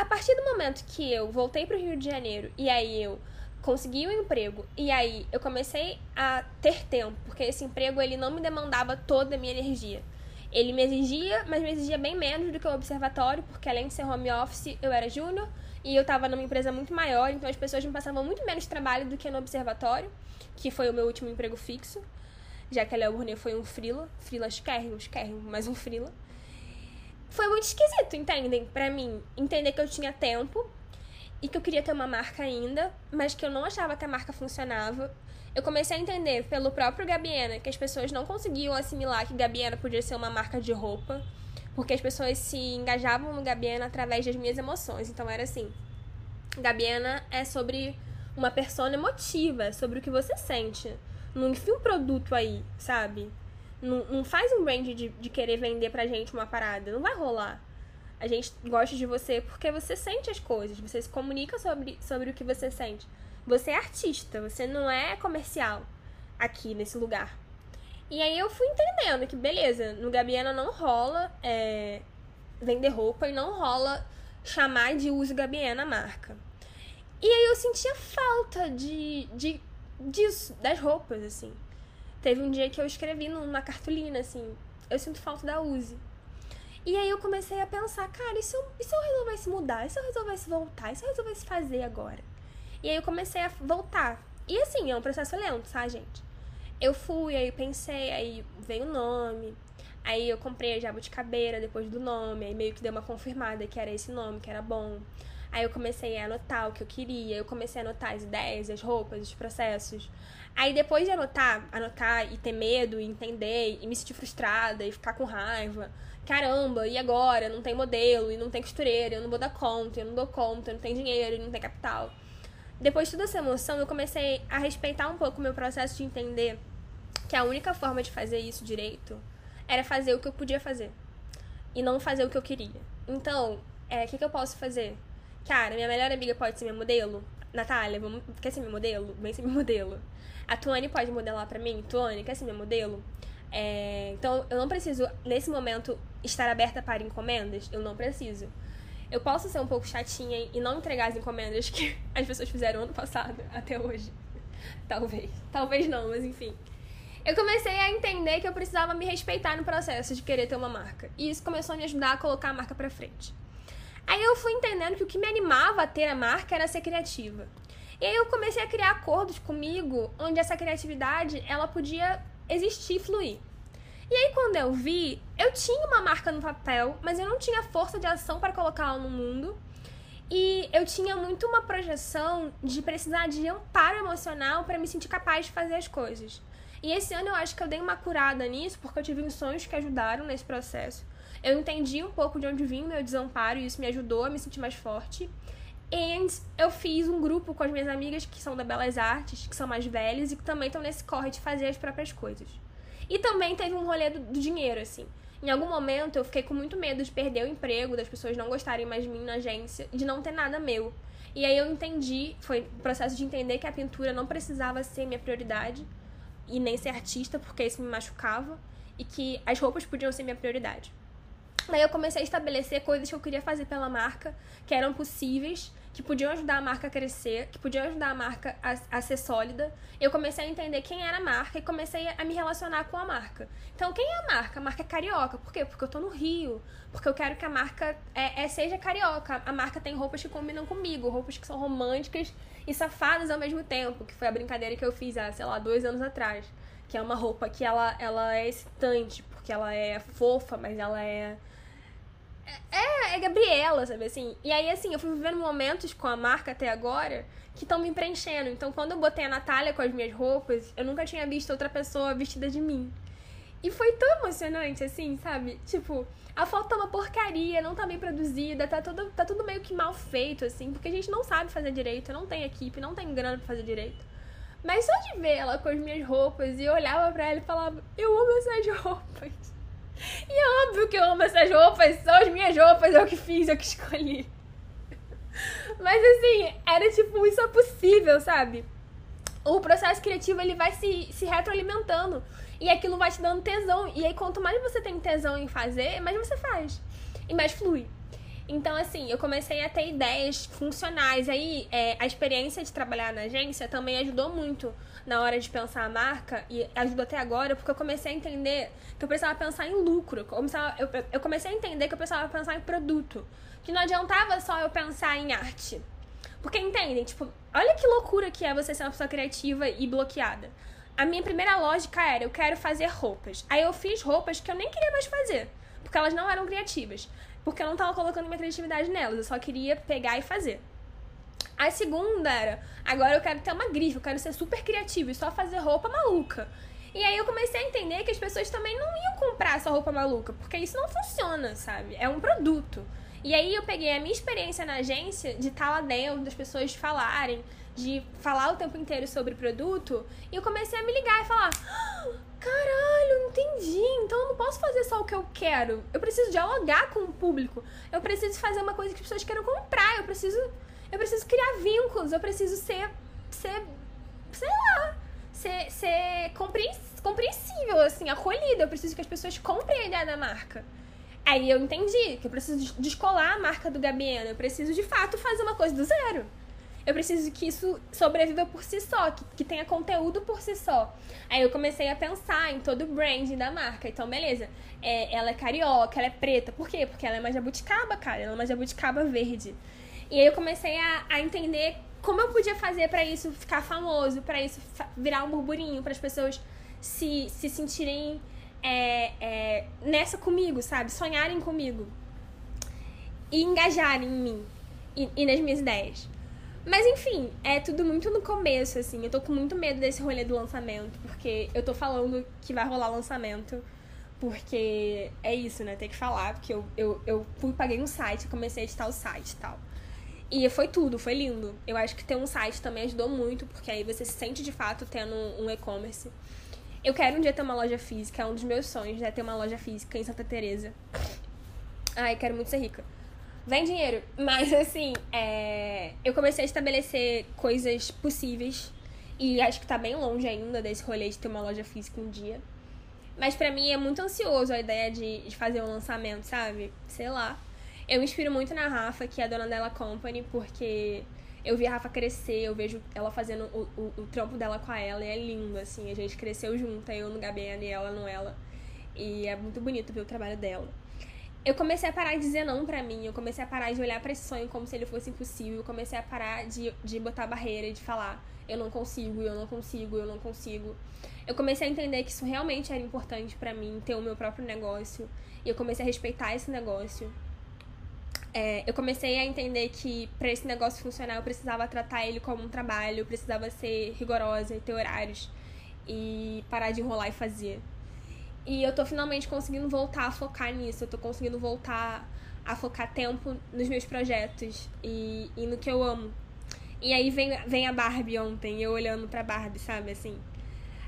A partir do momento que eu voltei para o Rio de Janeiro e aí eu consegui um emprego e aí eu comecei a ter tempo, porque esse emprego ele não me demandava toda a minha energia. Ele me exigia, mas me exigia bem menos do que o observatório, porque além de ser home office, eu era júnior E eu tava numa empresa muito maior, então as pessoas me passavam muito menos trabalho do que no observatório, que foi o meu último emprego fixo. Já que a Léo Burnet foi um frila, frila esquerro, esquerro, mas um frila. Foi muito esquisito, entendem? Para mim, entender que eu tinha tempo e que eu queria ter uma marca ainda, mas que eu não achava que a marca funcionava. Eu comecei a entender pelo próprio Gabiena que as pessoas não conseguiam assimilar que Gabiena podia ser uma marca de roupa porque as pessoas se engajavam no Gabiena através das minhas emoções. Então era assim: Gabiena é sobre uma persona emotiva, sobre o que você sente. Não enfia um produto aí, sabe? Não, não faz um brand de, de querer vender pra gente uma parada. Não vai rolar. A gente gosta de você porque você sente as coisas, você se comunica sobre, sobre o que você sente. Você é artista, você não é comercial aqui nesse lugar. E aí eu fui entendendo que, beleza, no Gabiana não rola é, vender roupa e não rola chamar de uso Gabiana marca. E aí eu sentia falta de, de disso, das roupas, assim. Teve um dia que eu escrevi numa cartolina, assim, eu sinto falta da Use. E aí eu comecei a pensar, cara, e se eu, e se eu resolvesse mudar? E se eu resolvesse voltar? E se eu resolvesse fazer agora? E aí eu comecei a voltar. E assim, é um processo lento, tá, gente? eu fui, aí pensei, aí veio o nome. Aí eu comprei a jabuticabeira depois do nome, aí meio que deu uma confirmada que era esse nome, que era bom. Aí eu comecei a anotar o que eu queria, eu comecei a anotar as ideias, as roupas, os processos. Aí depois de anotar, anotar e ter medo, e entender, e me sentir frustrada, e ficar com raiva, caramba, e agora? Não tem modelo, e não tem costureira, eu não vou dar conta, eu não dou conta, eu não tenho dinheiro, e não tem capital. Depois de toda essa emoção, eu comecei a respeitar um pouco o meu processo de entender que a única forma de fazer isso direito era fazer o que eu podia fazer e não fazer o que eu queria. Então, é, o que, que eu posso fazer? Cara, minha melhor amiga pode ser minha modelo? Natália, vamos, quer ser minha modelo? Vem ser minha modelo. A Tuane pode modelar pra mim? Tuane, quer ser minha modelo? É, então, eu não preciso, nesse momento, estar aberta para encomendas? Eu não preciso. Eu posso ser um pouco chatinha e não entregar as encomendas que as pessoas fizeram ano passado até hoje. Talvez. Talvez não, mas enfim eu comecei a entender que eu precisava me respeitar no processo de querer ter uma marca. E isso começou a me ajudar a colocar a marca pra frente. Aí eu fui entendendo que o que me animava a ter a marca era ser criativa. E aí eu comecei a criar acordos comigo onde essa criatividade ela podia existir e fluir. E aí quando eu vi, eu tinha uma marca no papel, mas eu não tinha força de ação para colocá-la no mundo. E eu tinha muito uma projeção de precisar de amparo emocional para me sentir capaz de fazer as coisas. E esse ano eu acho que eu dei uma curada nisso, porque eu tive sonhos que ajudaram nesse processo. Eu entendi um pouco de onde vinha o meu desamparo e isso me ajudou a me sentir mais forte. E eu fiz um grupo com as minhas amigas que são da Belas Artes, que são mais velhas e que também estão nesse corre de fazer as próprias coisas. E também teve um rolê do, do dinheiro, assim. Em algum momento eu fiquei com muito medo de perder o emprego, das pessoas não gostarem mais de mim na agência, de não ter nada meu. E aí eu entendi, foi o processo de entender que a pintura não precisava ser minha prioridade, e nem ser artista, porque isso me machucava, e que as roupas podiam ser minha prioridade. Daí eu comecei a estabelecer coisas que eu queria fazer pela marca, que eram possíveis, que podiam ajudar a marca a crescer, que podiam ajudar a marca a, a, ser sólida. Eu comecei a entender quem era a marca e comecei a me relacionar com a marca. Então, quem é a marca? A marca é carioca. Por quê? Porque eu tô no Rio. Porque eu quero que a marca é, é seja carioca. A marca tem roupas que combinam comigo, roupas que são românticas e safadas ao mesmo tempo, que foi a brincadeira que eu fiz há, sei lá, dois anos atrás. Que é uma roupa que ela, ela é excitante, porque ela é fofa, mas ela é é, é Gabriela, sabe assim? E aí, assim, eu fui vivendo momentos com a marca até agora que estão me preenchendo. Então, quando eu botei a Natália com as minhas roupas, eu nunca tinha visto outra pessoa vestida de mim. E foi tão emocionante, assim, sabe? Tipo, a foto tá uma porcaria, não tá bem produzida, tá tudo, tá tudo meio que mal feito, assim, porque a gente não sabe fazer direito, não tem equipe, não tem grana pra fazer direito. Mas só de ver ela com as minhas roupas e eu olhava pra ela e falava, eu amo essas roupas. E é óbvio que eu amo essas roupas, são as minhas roupas, eu que fiz, eu que escolhi. Mas assim, era tipo, isso é possível, sabe? O processo criativo ele vai se, se retroalimentando. E aquilo vai te dando tesão. E aí, quanto mais você tem tesão em fazer, mais você faz. E mais flui. Então, assim, eu comecei a ter ideias funcionais. Aí, é, a experiência de trabalhar na agência também ajudou muito na hora de pensar a marca e ajudou até agora, porque eu comecei a entender que eu precisava pensar em lucro. Eu, começava, eu, eu comecei a entender que eu precisava pensar em produto. Que não adiantava só eu pensar em arte. Porque entendem, tipo, olha que loucura que é você ser uma pessoa criativa e bloqueada. A minha primeira lógica era, eu quero fazer roupas. Aí eu fiz roupas que eu nem queria mais fazer, porque elas não eram criativas porque eu não tava colocando minha criatividade nelas, eu só queria pegar e fazer. A segunda era, agora eu quero ter uma grife, eu quero ser super criativa e só fazer roupa maluca. E aí eu comecei a entender que as pessoas também não iam comprar essa roupa maluca, porque isso não funciona, sabe? É um produto. E aí eu peguei a minha experiência na agência de estar lá dentro, das pessoas falarem, de falar o tempo inteiro sobre produto, e eu comecei a me ligar e falar: ah, caralho, entendi. Então eu não posso fazer só o que eu quero. Eu preciso dialogar com o público. Eu preciso fazer uma coisa que as pessoas queiram comprar. Eu preciso. Eu preciso criar vínculos. Eu preciso ser. ser. sei lá. Ser, ser compreensível, assim, acolhida. Eu preciso que as pessoas comprem a ideia da marca. Aí eu entendi que eu preciso descolar a marca do Gabiena. Eu preciso, de fato, fazer uma coisa do zero. Eu preciso que isso sobreviva por si só, que, que tenha conteúdo por si só. Aí eu comecei a pensar em todo o branding da marca. Então, beleza. É, ela é carioca, ela é preta. Por quê? Porque ela é uma jabuticaba, cara. Ela é uma jabuticaba verde. E aí eu comecei a, a entender como eu podia fazer para isso ficar famoso, para isso virar um burburinho, para as pessoas se, se sentirem é, é, nessa comigo, sabe? Sonharem comigo. E engajarem em mim e, e nas minhas ideias. Mas enfim, é tudo muito no começo, assim. Eu tô com muito medo desse rolê do lançamento, porque eu tô falando que vai rolar lançamento, porque é isso, né? Tem que falar, porque eu, eu, eu fui, paguei um site, comecei a editar o site e tal. E foi tudo, foi lindo. Eu acho que ter um site também ajudou muito, porque aí você se sente de fato tendo um e-commerce. Eu quero um dia ter uma loja física, é um dos meus sonhos, né? Ter uma loja física em Santa Teresa. Ai, quero muito ser rica vem dinheiro. Mas assim, é... eu comecei a estabelecer coisas possíveis. E acho que tá bem longe ainda desse rolê de ter uma loja física um dia. Mas para mim é muito ansioso a ideia de, de fazer um lançamento, sabe? Sei lá. Eu me inspiro muito na Rafa, que é a dona dela company, porque eu vi a Rafa crescer, eu vejo ela fazendo o, o, o trampo dela com a ela, e é lindo, assim. A gente cresceu junto, eu no Gabriela e ela no ela. E é muito bonito ver o trabalho dela eu comecei a parar de dizer não pra mim, eu comecei a parar de olhar para esse sonho como se ele fosse impossível, eu comecei a parar de, de botar barreira e de falar eu não consigo, eu não consigo, eu não consigo. Eu comecei a entender que isso realmente era importante para mim, ter o meu próprio negócio, e eu comecei a respeitar esse negócio. É, eu comecei a entender que para esse negócio funcionar eu precisava tratar ele como um trabalho, precisava ser rigorosa e ter horários e parar de enrolar e fazer. E eu tô finalmente conseguindo voltar a focar nisso. Eu tô conseguindo voltar a focar tempo nos meus projetos e, e no que eu amo. E aí vem, vem a Barbie ontem, eu olhando pra Barbie, sabe, assim.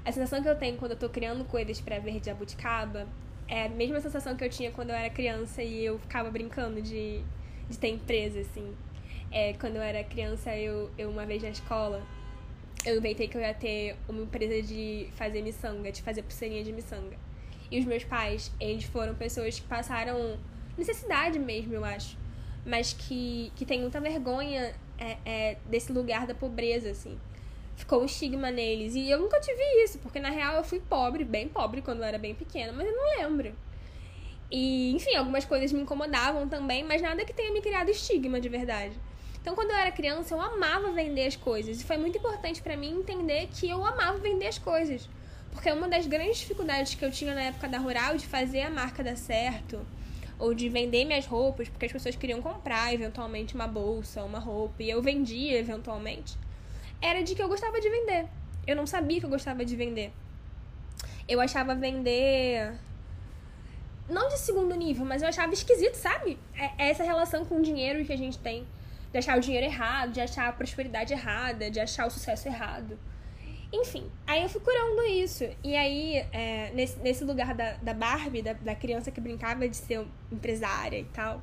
A sensação que eu tenho quando eu tô criando coisas pra Verde Jabuticaba é a mesma sensação que eu tinha quando eu era criança e eu ficava brincando de, de ter empresa, assim. É, quando eu era criança, eu, eu uma vez na escola, eu inventei que eu ia ter uma empresa de fazer miçanga, de fazer pulseirinha de miçanga. E os meus pais, eles foram pessoas que passaram necessidade mesmo, eu acho. Mas que, que tem muita vergonha é, é, desse lugar da pobreza, assim. Ficou um estigma neles. E eu nunca tive isso, porque na real eu fui pobre, bem pobre quando eu era bem pequena, mas eu não lembro. E, enfim, algumas coisas me incomodavam também, mas nada que tenha me criado estigma de verdade. Então, quando eu era criança, eu amava vender as coisas. E foi muito importante para mim entender que eu amava vender as coisas. Porque uma das grandes dificuldades que eu tinha na época da rural de fazer a marca dar certo, ou de vender minhas roupas, porque as pessoas queriam comprar eventualmente uma bolsa, uma roupa, e eu vendia eventualmente, era de que eu gostava de vender. Eu não sabia que eu gostava de vender. Eu achava vender. Não de segundo nível, mas eu achava esquisito, sabe? É, é essa relação com o dinheiro que a gente tem. De achar o dinheiro errado, de achar a prosperidade errada, de achar o sucesso errado. Enfim, aí eu fui curando isso. E aí, é, nesse, nesse lugar da, da Barbie, da, da criança que brincava de ser empresária e tal,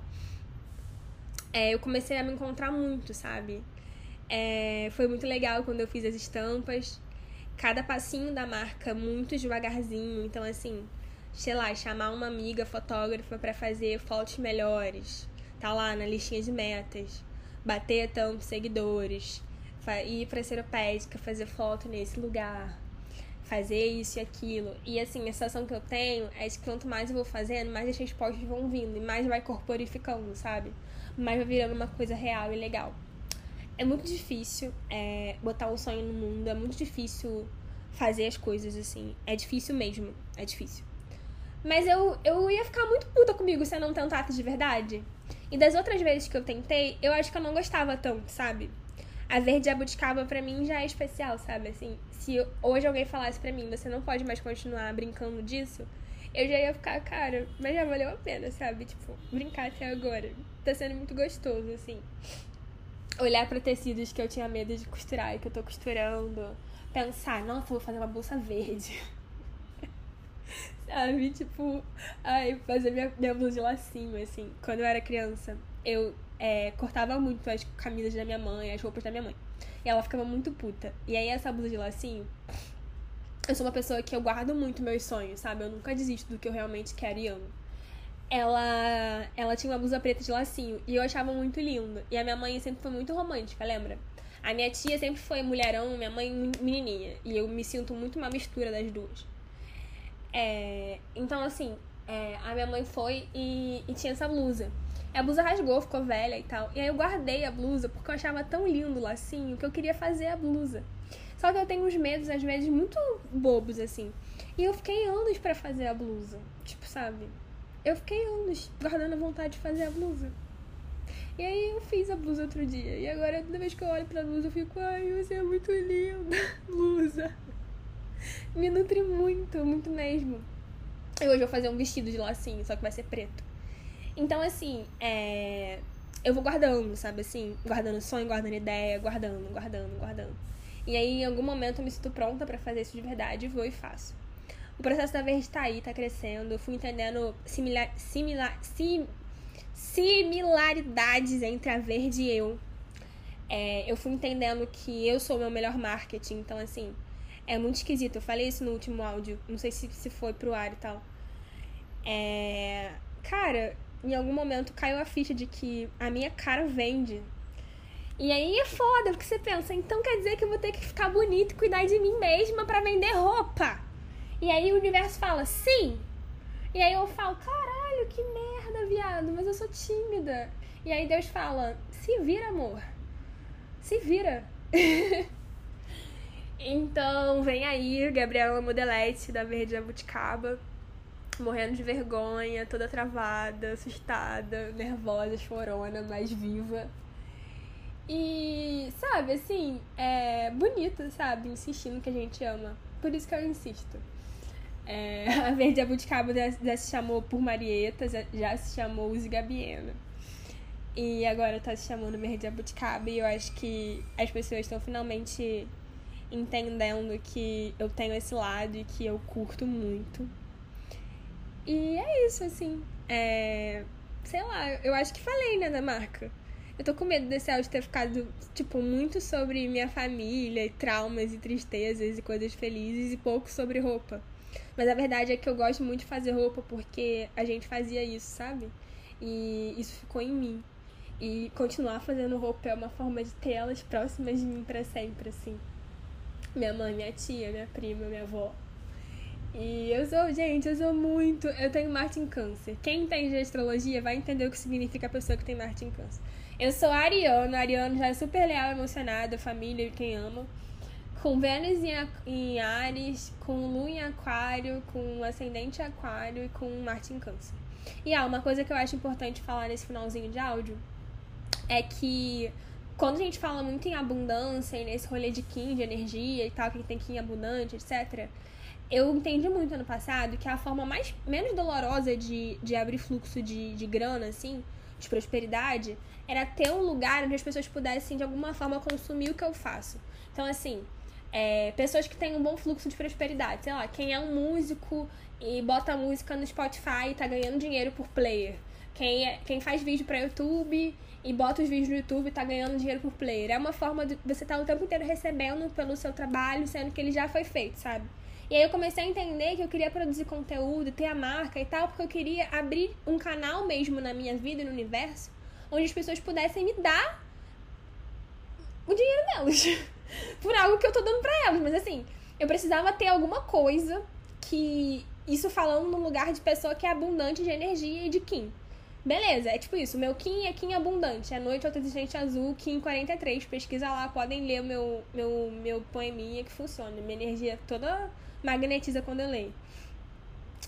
é, eu comecei a me encontrar muito, sabe? É, foi muito legal quando eu fiz as estampas. Cada passinho da marca muito devagarzinho. Então, assim, sei lá, chamar uma amiga fotógrafa para fazer fotos melhores. tá lá na listinha de metas, bater tantos seguidores, ir pra Seropédica, fazer foto nesse lugar, fazer isso e aquilo. E assim, a sensação que eu tenho é que quanto mais eu vou fazendo, mais as respostas vão vindo e mais vai corporificando, sabe? Mais vai virando uma coisa real e legal. É muito difícil é, botar um sonho no mundo, é muito difícil fazer as coisas assim. É difícil mesmo, é difícil. Mas eu, eu ia ficar muito puta comigo se eu não tentasse de verdade. E das outras vezes que eu tentei, eu acho que eu não gostava tanto, sabe? A verde abuticaba pra mim já é especial, sabe? Assim, se hoje alguém falasse pra mim, você não pode mais continuar brincando disso, eu já ia ficar, cara, mas já valeu a pena, sabe? Tipo, brincar até agora. Tá sendo muito gostoso, assim. Olhar para tecidos que eu tinha medo de costurar e que eu tô costurando. Pensar, nossa, vou fazer uma bolsa verde. sabe? Tipo, ai, fazer minha, minha blusa de lacinho, assim. Quando eu era criança, eu é, cortava muito as camisas da minha mãe, as roupas da minha mãe. E ela ficava muito puta. E aí, essa blusa de lacinho, eu sou uma pessoa que eu guardo muito meus sonhos, sabe? Eu nunca desisto do que eu realmente quero e amo. Ela, ela tinha uma blusa preta de lacinho e eu achava muito lindo. E a minha mãe sempre foi muito romântica, lembra? A minha tia sempre foi mulherão, minha mãe menininha. E eu me sinto muito uma mistura das duas. É, então, assim, é, a minha mãe foi e, e tinha essa blusa. A blusa rasgou, ficou velha e tal. E aí eu guardei a blusa porque eu achava tão lindo o lacinho que eu queria fazer a blusa. Só que eu tenho uns medos, às vezes, muito bobos, assim. E eu fiquei anos para fazer a blusa. Tipo, sabe? Eu fiquei anos guardando a vontade de fazer a blusa. E aí eu fiz a blusa outro dia. E agora, toda vez que eu olho pra blusa, eu fico, ai, você é muito linda, blusa me nutre muito, muito mesmo. E hoje vou fazer um vestido de lacinho, só que vai ser preto. Então, assim, é... eu vou guardando, sabe assim? Guardando sonho, guardando ideia, guardando, guardando, guardando. E aí, em algum momento, eu me sinto pronta para fazer isso de verdade, vou e faço. O processo da verde tá aí, tá crescendo. Eu fui entendendo similar, similar, sim, similaridades entre a verde e eu. É, eu fui entendendo que eu sou o meu melhor marketing, então, assim, é muito esquisito. Eu falei isso no último áudio. Não sei se, se foi pro ar e tal. É. Cara, em algum momento caiu a ficha de que a minha cara vende. E aí é foda, porque você pensa, então quer dizer que eu vou ter que ficar bonita e cuidar de mim mesma para vender roupa. E aí o universo fala, sim. E aí eu falo, caralho, que merda, viado, mas eu sou tímida. E aí Deus fala, se vira, amor. Se vira. Então, vem aí, Gabriela Modelete, da Verde Jabuticaba, morrendo de vergonha, toda travada, assustada, nervosa, chorona, mais viva. E, sabe, assim, é bonito, sabe? Insistindo que a gente ama. Por isso que eu insisto. É, a Verde Jabuticaba já, já, se chamou por Marieta, já, já se chamou Uzi Gabiena. E agora tá se chamando Verde Jabuticaba e eu acho que as pessoas estão finalmente entendendo que eu tenho esse lado e que eu curto muito. E é isso, assim. É... Sei lá, eu acho que falei, né, da marca. Eu tô com medo desse áudio ter ficado, tipo, muito sobre minha família, e traumas e tristezas e coisas felizes e pouco sobre roupa. Mas a verdade é que eu gosto muito de fazer roupa porque a gente fazia isso, sabe? E isso ficou em mim. E continuar fazendo roupa é uma forma de ter elas próximas de mim para sempre, assim minha mãe, minha tia, minha prima, minha avó. E eu sou, gente, eu sou muito. Eu tenho Marte em Câncer. Quem entende de astrologia vai entender o que significa a pessoa que tem Marte em Câncer. Eu sou ariano, ariano já é super leal, emocionado, família e quem ama. Com Vênus em, Ares, com Lua em Aquário, com Ascendente Aquário e com Marte em Câncer. E ah, uma coisa que eu acho importante falar nesse finalzinho de áudio é que quando a gente fala muito em abundância e nesse rolê de Kim, de energia e tal, que tem Kim abundante, etc., eu entendi muito ano passado que a forma mais menos dolorosa de, de abrir fluxo de, de grana, assim, de prosperidade, era ter um lugar onde as pessoas pudessem, de alguma forma, consumir o que eu faço. Então, assim, é, pessoas que têm um bom fluxo de prosperidade. Sei lá, quem é um músico e bota música no Spotify e tá ganhando dinheiro por player. Quem, é, quem faz vídeo para YouTube e bota os vídeos no YouTube e tá ganhando dinheiro por player. É uma forma de você estar tá o tempo inteiro recebendo pelo seu trabalho, sendo que ele já foi feito, sabe? E aí eu comecei a entender que eu queria produzir conteúdo, ter a marca e tal, porque eu queria abrir um canal mesmo na minha vida e no universo, onde as pessoas pudessem me dar o dinheiro delas. por algo que eu tô dando pra elas. Mas assim, eu precisava ter alguma coisa que. Isso falando no lugar de pessoa que é abundante de energia e de Kim. Beleza, é tipo isso. Meu Kim é Kim abundante. É noite outra azul, Kim 43. Pesquisa lá, podem ler o meu, meu, meu poeminha que funciona. Minha energia toda magnetiza quando eu leio.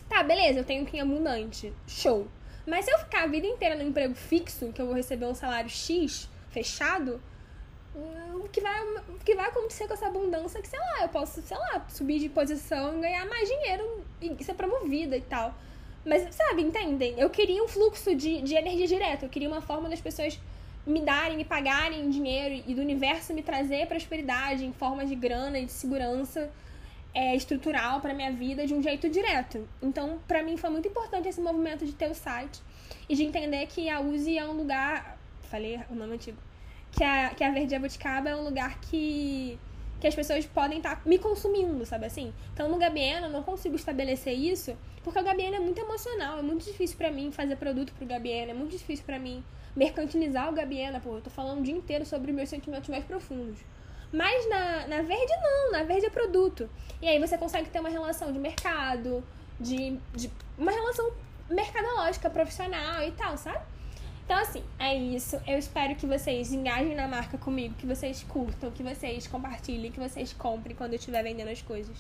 Tá, beleza, eu tenho Kim abundante. Show. Mas se eu ficar a vida inteira no emprego fixo, que eu vou receber um salário X fechado, o que vai, o que vai acontecer com essa abundância é que, sei lá, eu posso, sei lá, subir de posição e ganhar mais dinheiro e ser promovida e tal. Mas, sabe, entendem? Eu queria um fluxo de, de energia direta. Eu queria uma forma das pessoas me darem, me pagarem dinheiro e do universo me trazer prosperidade em forma de grana e de segurança é, estrutural para minha vida de um jeito direto. Então, para mim foi muito importante esse movimento de ter o site e de entender que a USE é um lugar, falei o nome antigo, que a, que a Verde Jabuticaba é um lugar que, que as pessoas podem estar tá me consumindo, sabe assim? Então no Gabiena eu não consigo estabelecer isso, porque o Gabiena é muito emocional, é muito difícil para mim fazer produto pro Gabiena, é muito difícil para mim mercantilizar o Gabiena, pô, eu tô falando o dia inteiro sobre meus sentimentos mais profundos. Mas na, na verde não, na verde é produto. E aí você consegue ter uma relação de mercado, de, de uma relação mercadológica, profissional e tal, sabe? Então, assim, é isso. Eu espero que vocês engajem na marca comigo, que vocês curtam, que vocês compartilhem, que vocês comprem quando eu estiver vendendo as coisas.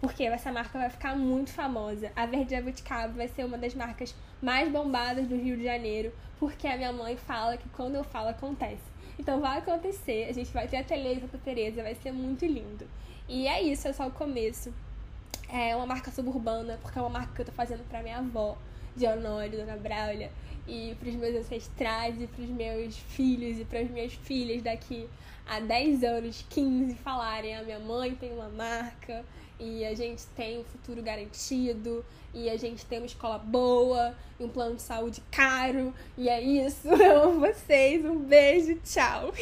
Porque essa marca vai ficar muito famosa. A Verde Jabuticaba vai ser uma das marcas mais bombadas do Rio de Janeiro, porque a minha mãe fala que quando eu falo acontece. Então vai acontecer, a gente vai ter a Teleza pra Tereza, vai ser muito lindo. E é isso, é só o começo. É uma marca suburbana, porque é uma marca que eu tô fazendo pra minha avó, de Honório, Dona Braulia e para os meus ancestrais e para os meus filhos e para as minhas filhas daqui a 10 anos, 15 falarem: a minha mãe tem uma marca e a gente tem um futuro garantido e a gente tem uma escola boa e um plano de saúde caro. E é isso. Eu amo vocês. Um beijo. Tchau.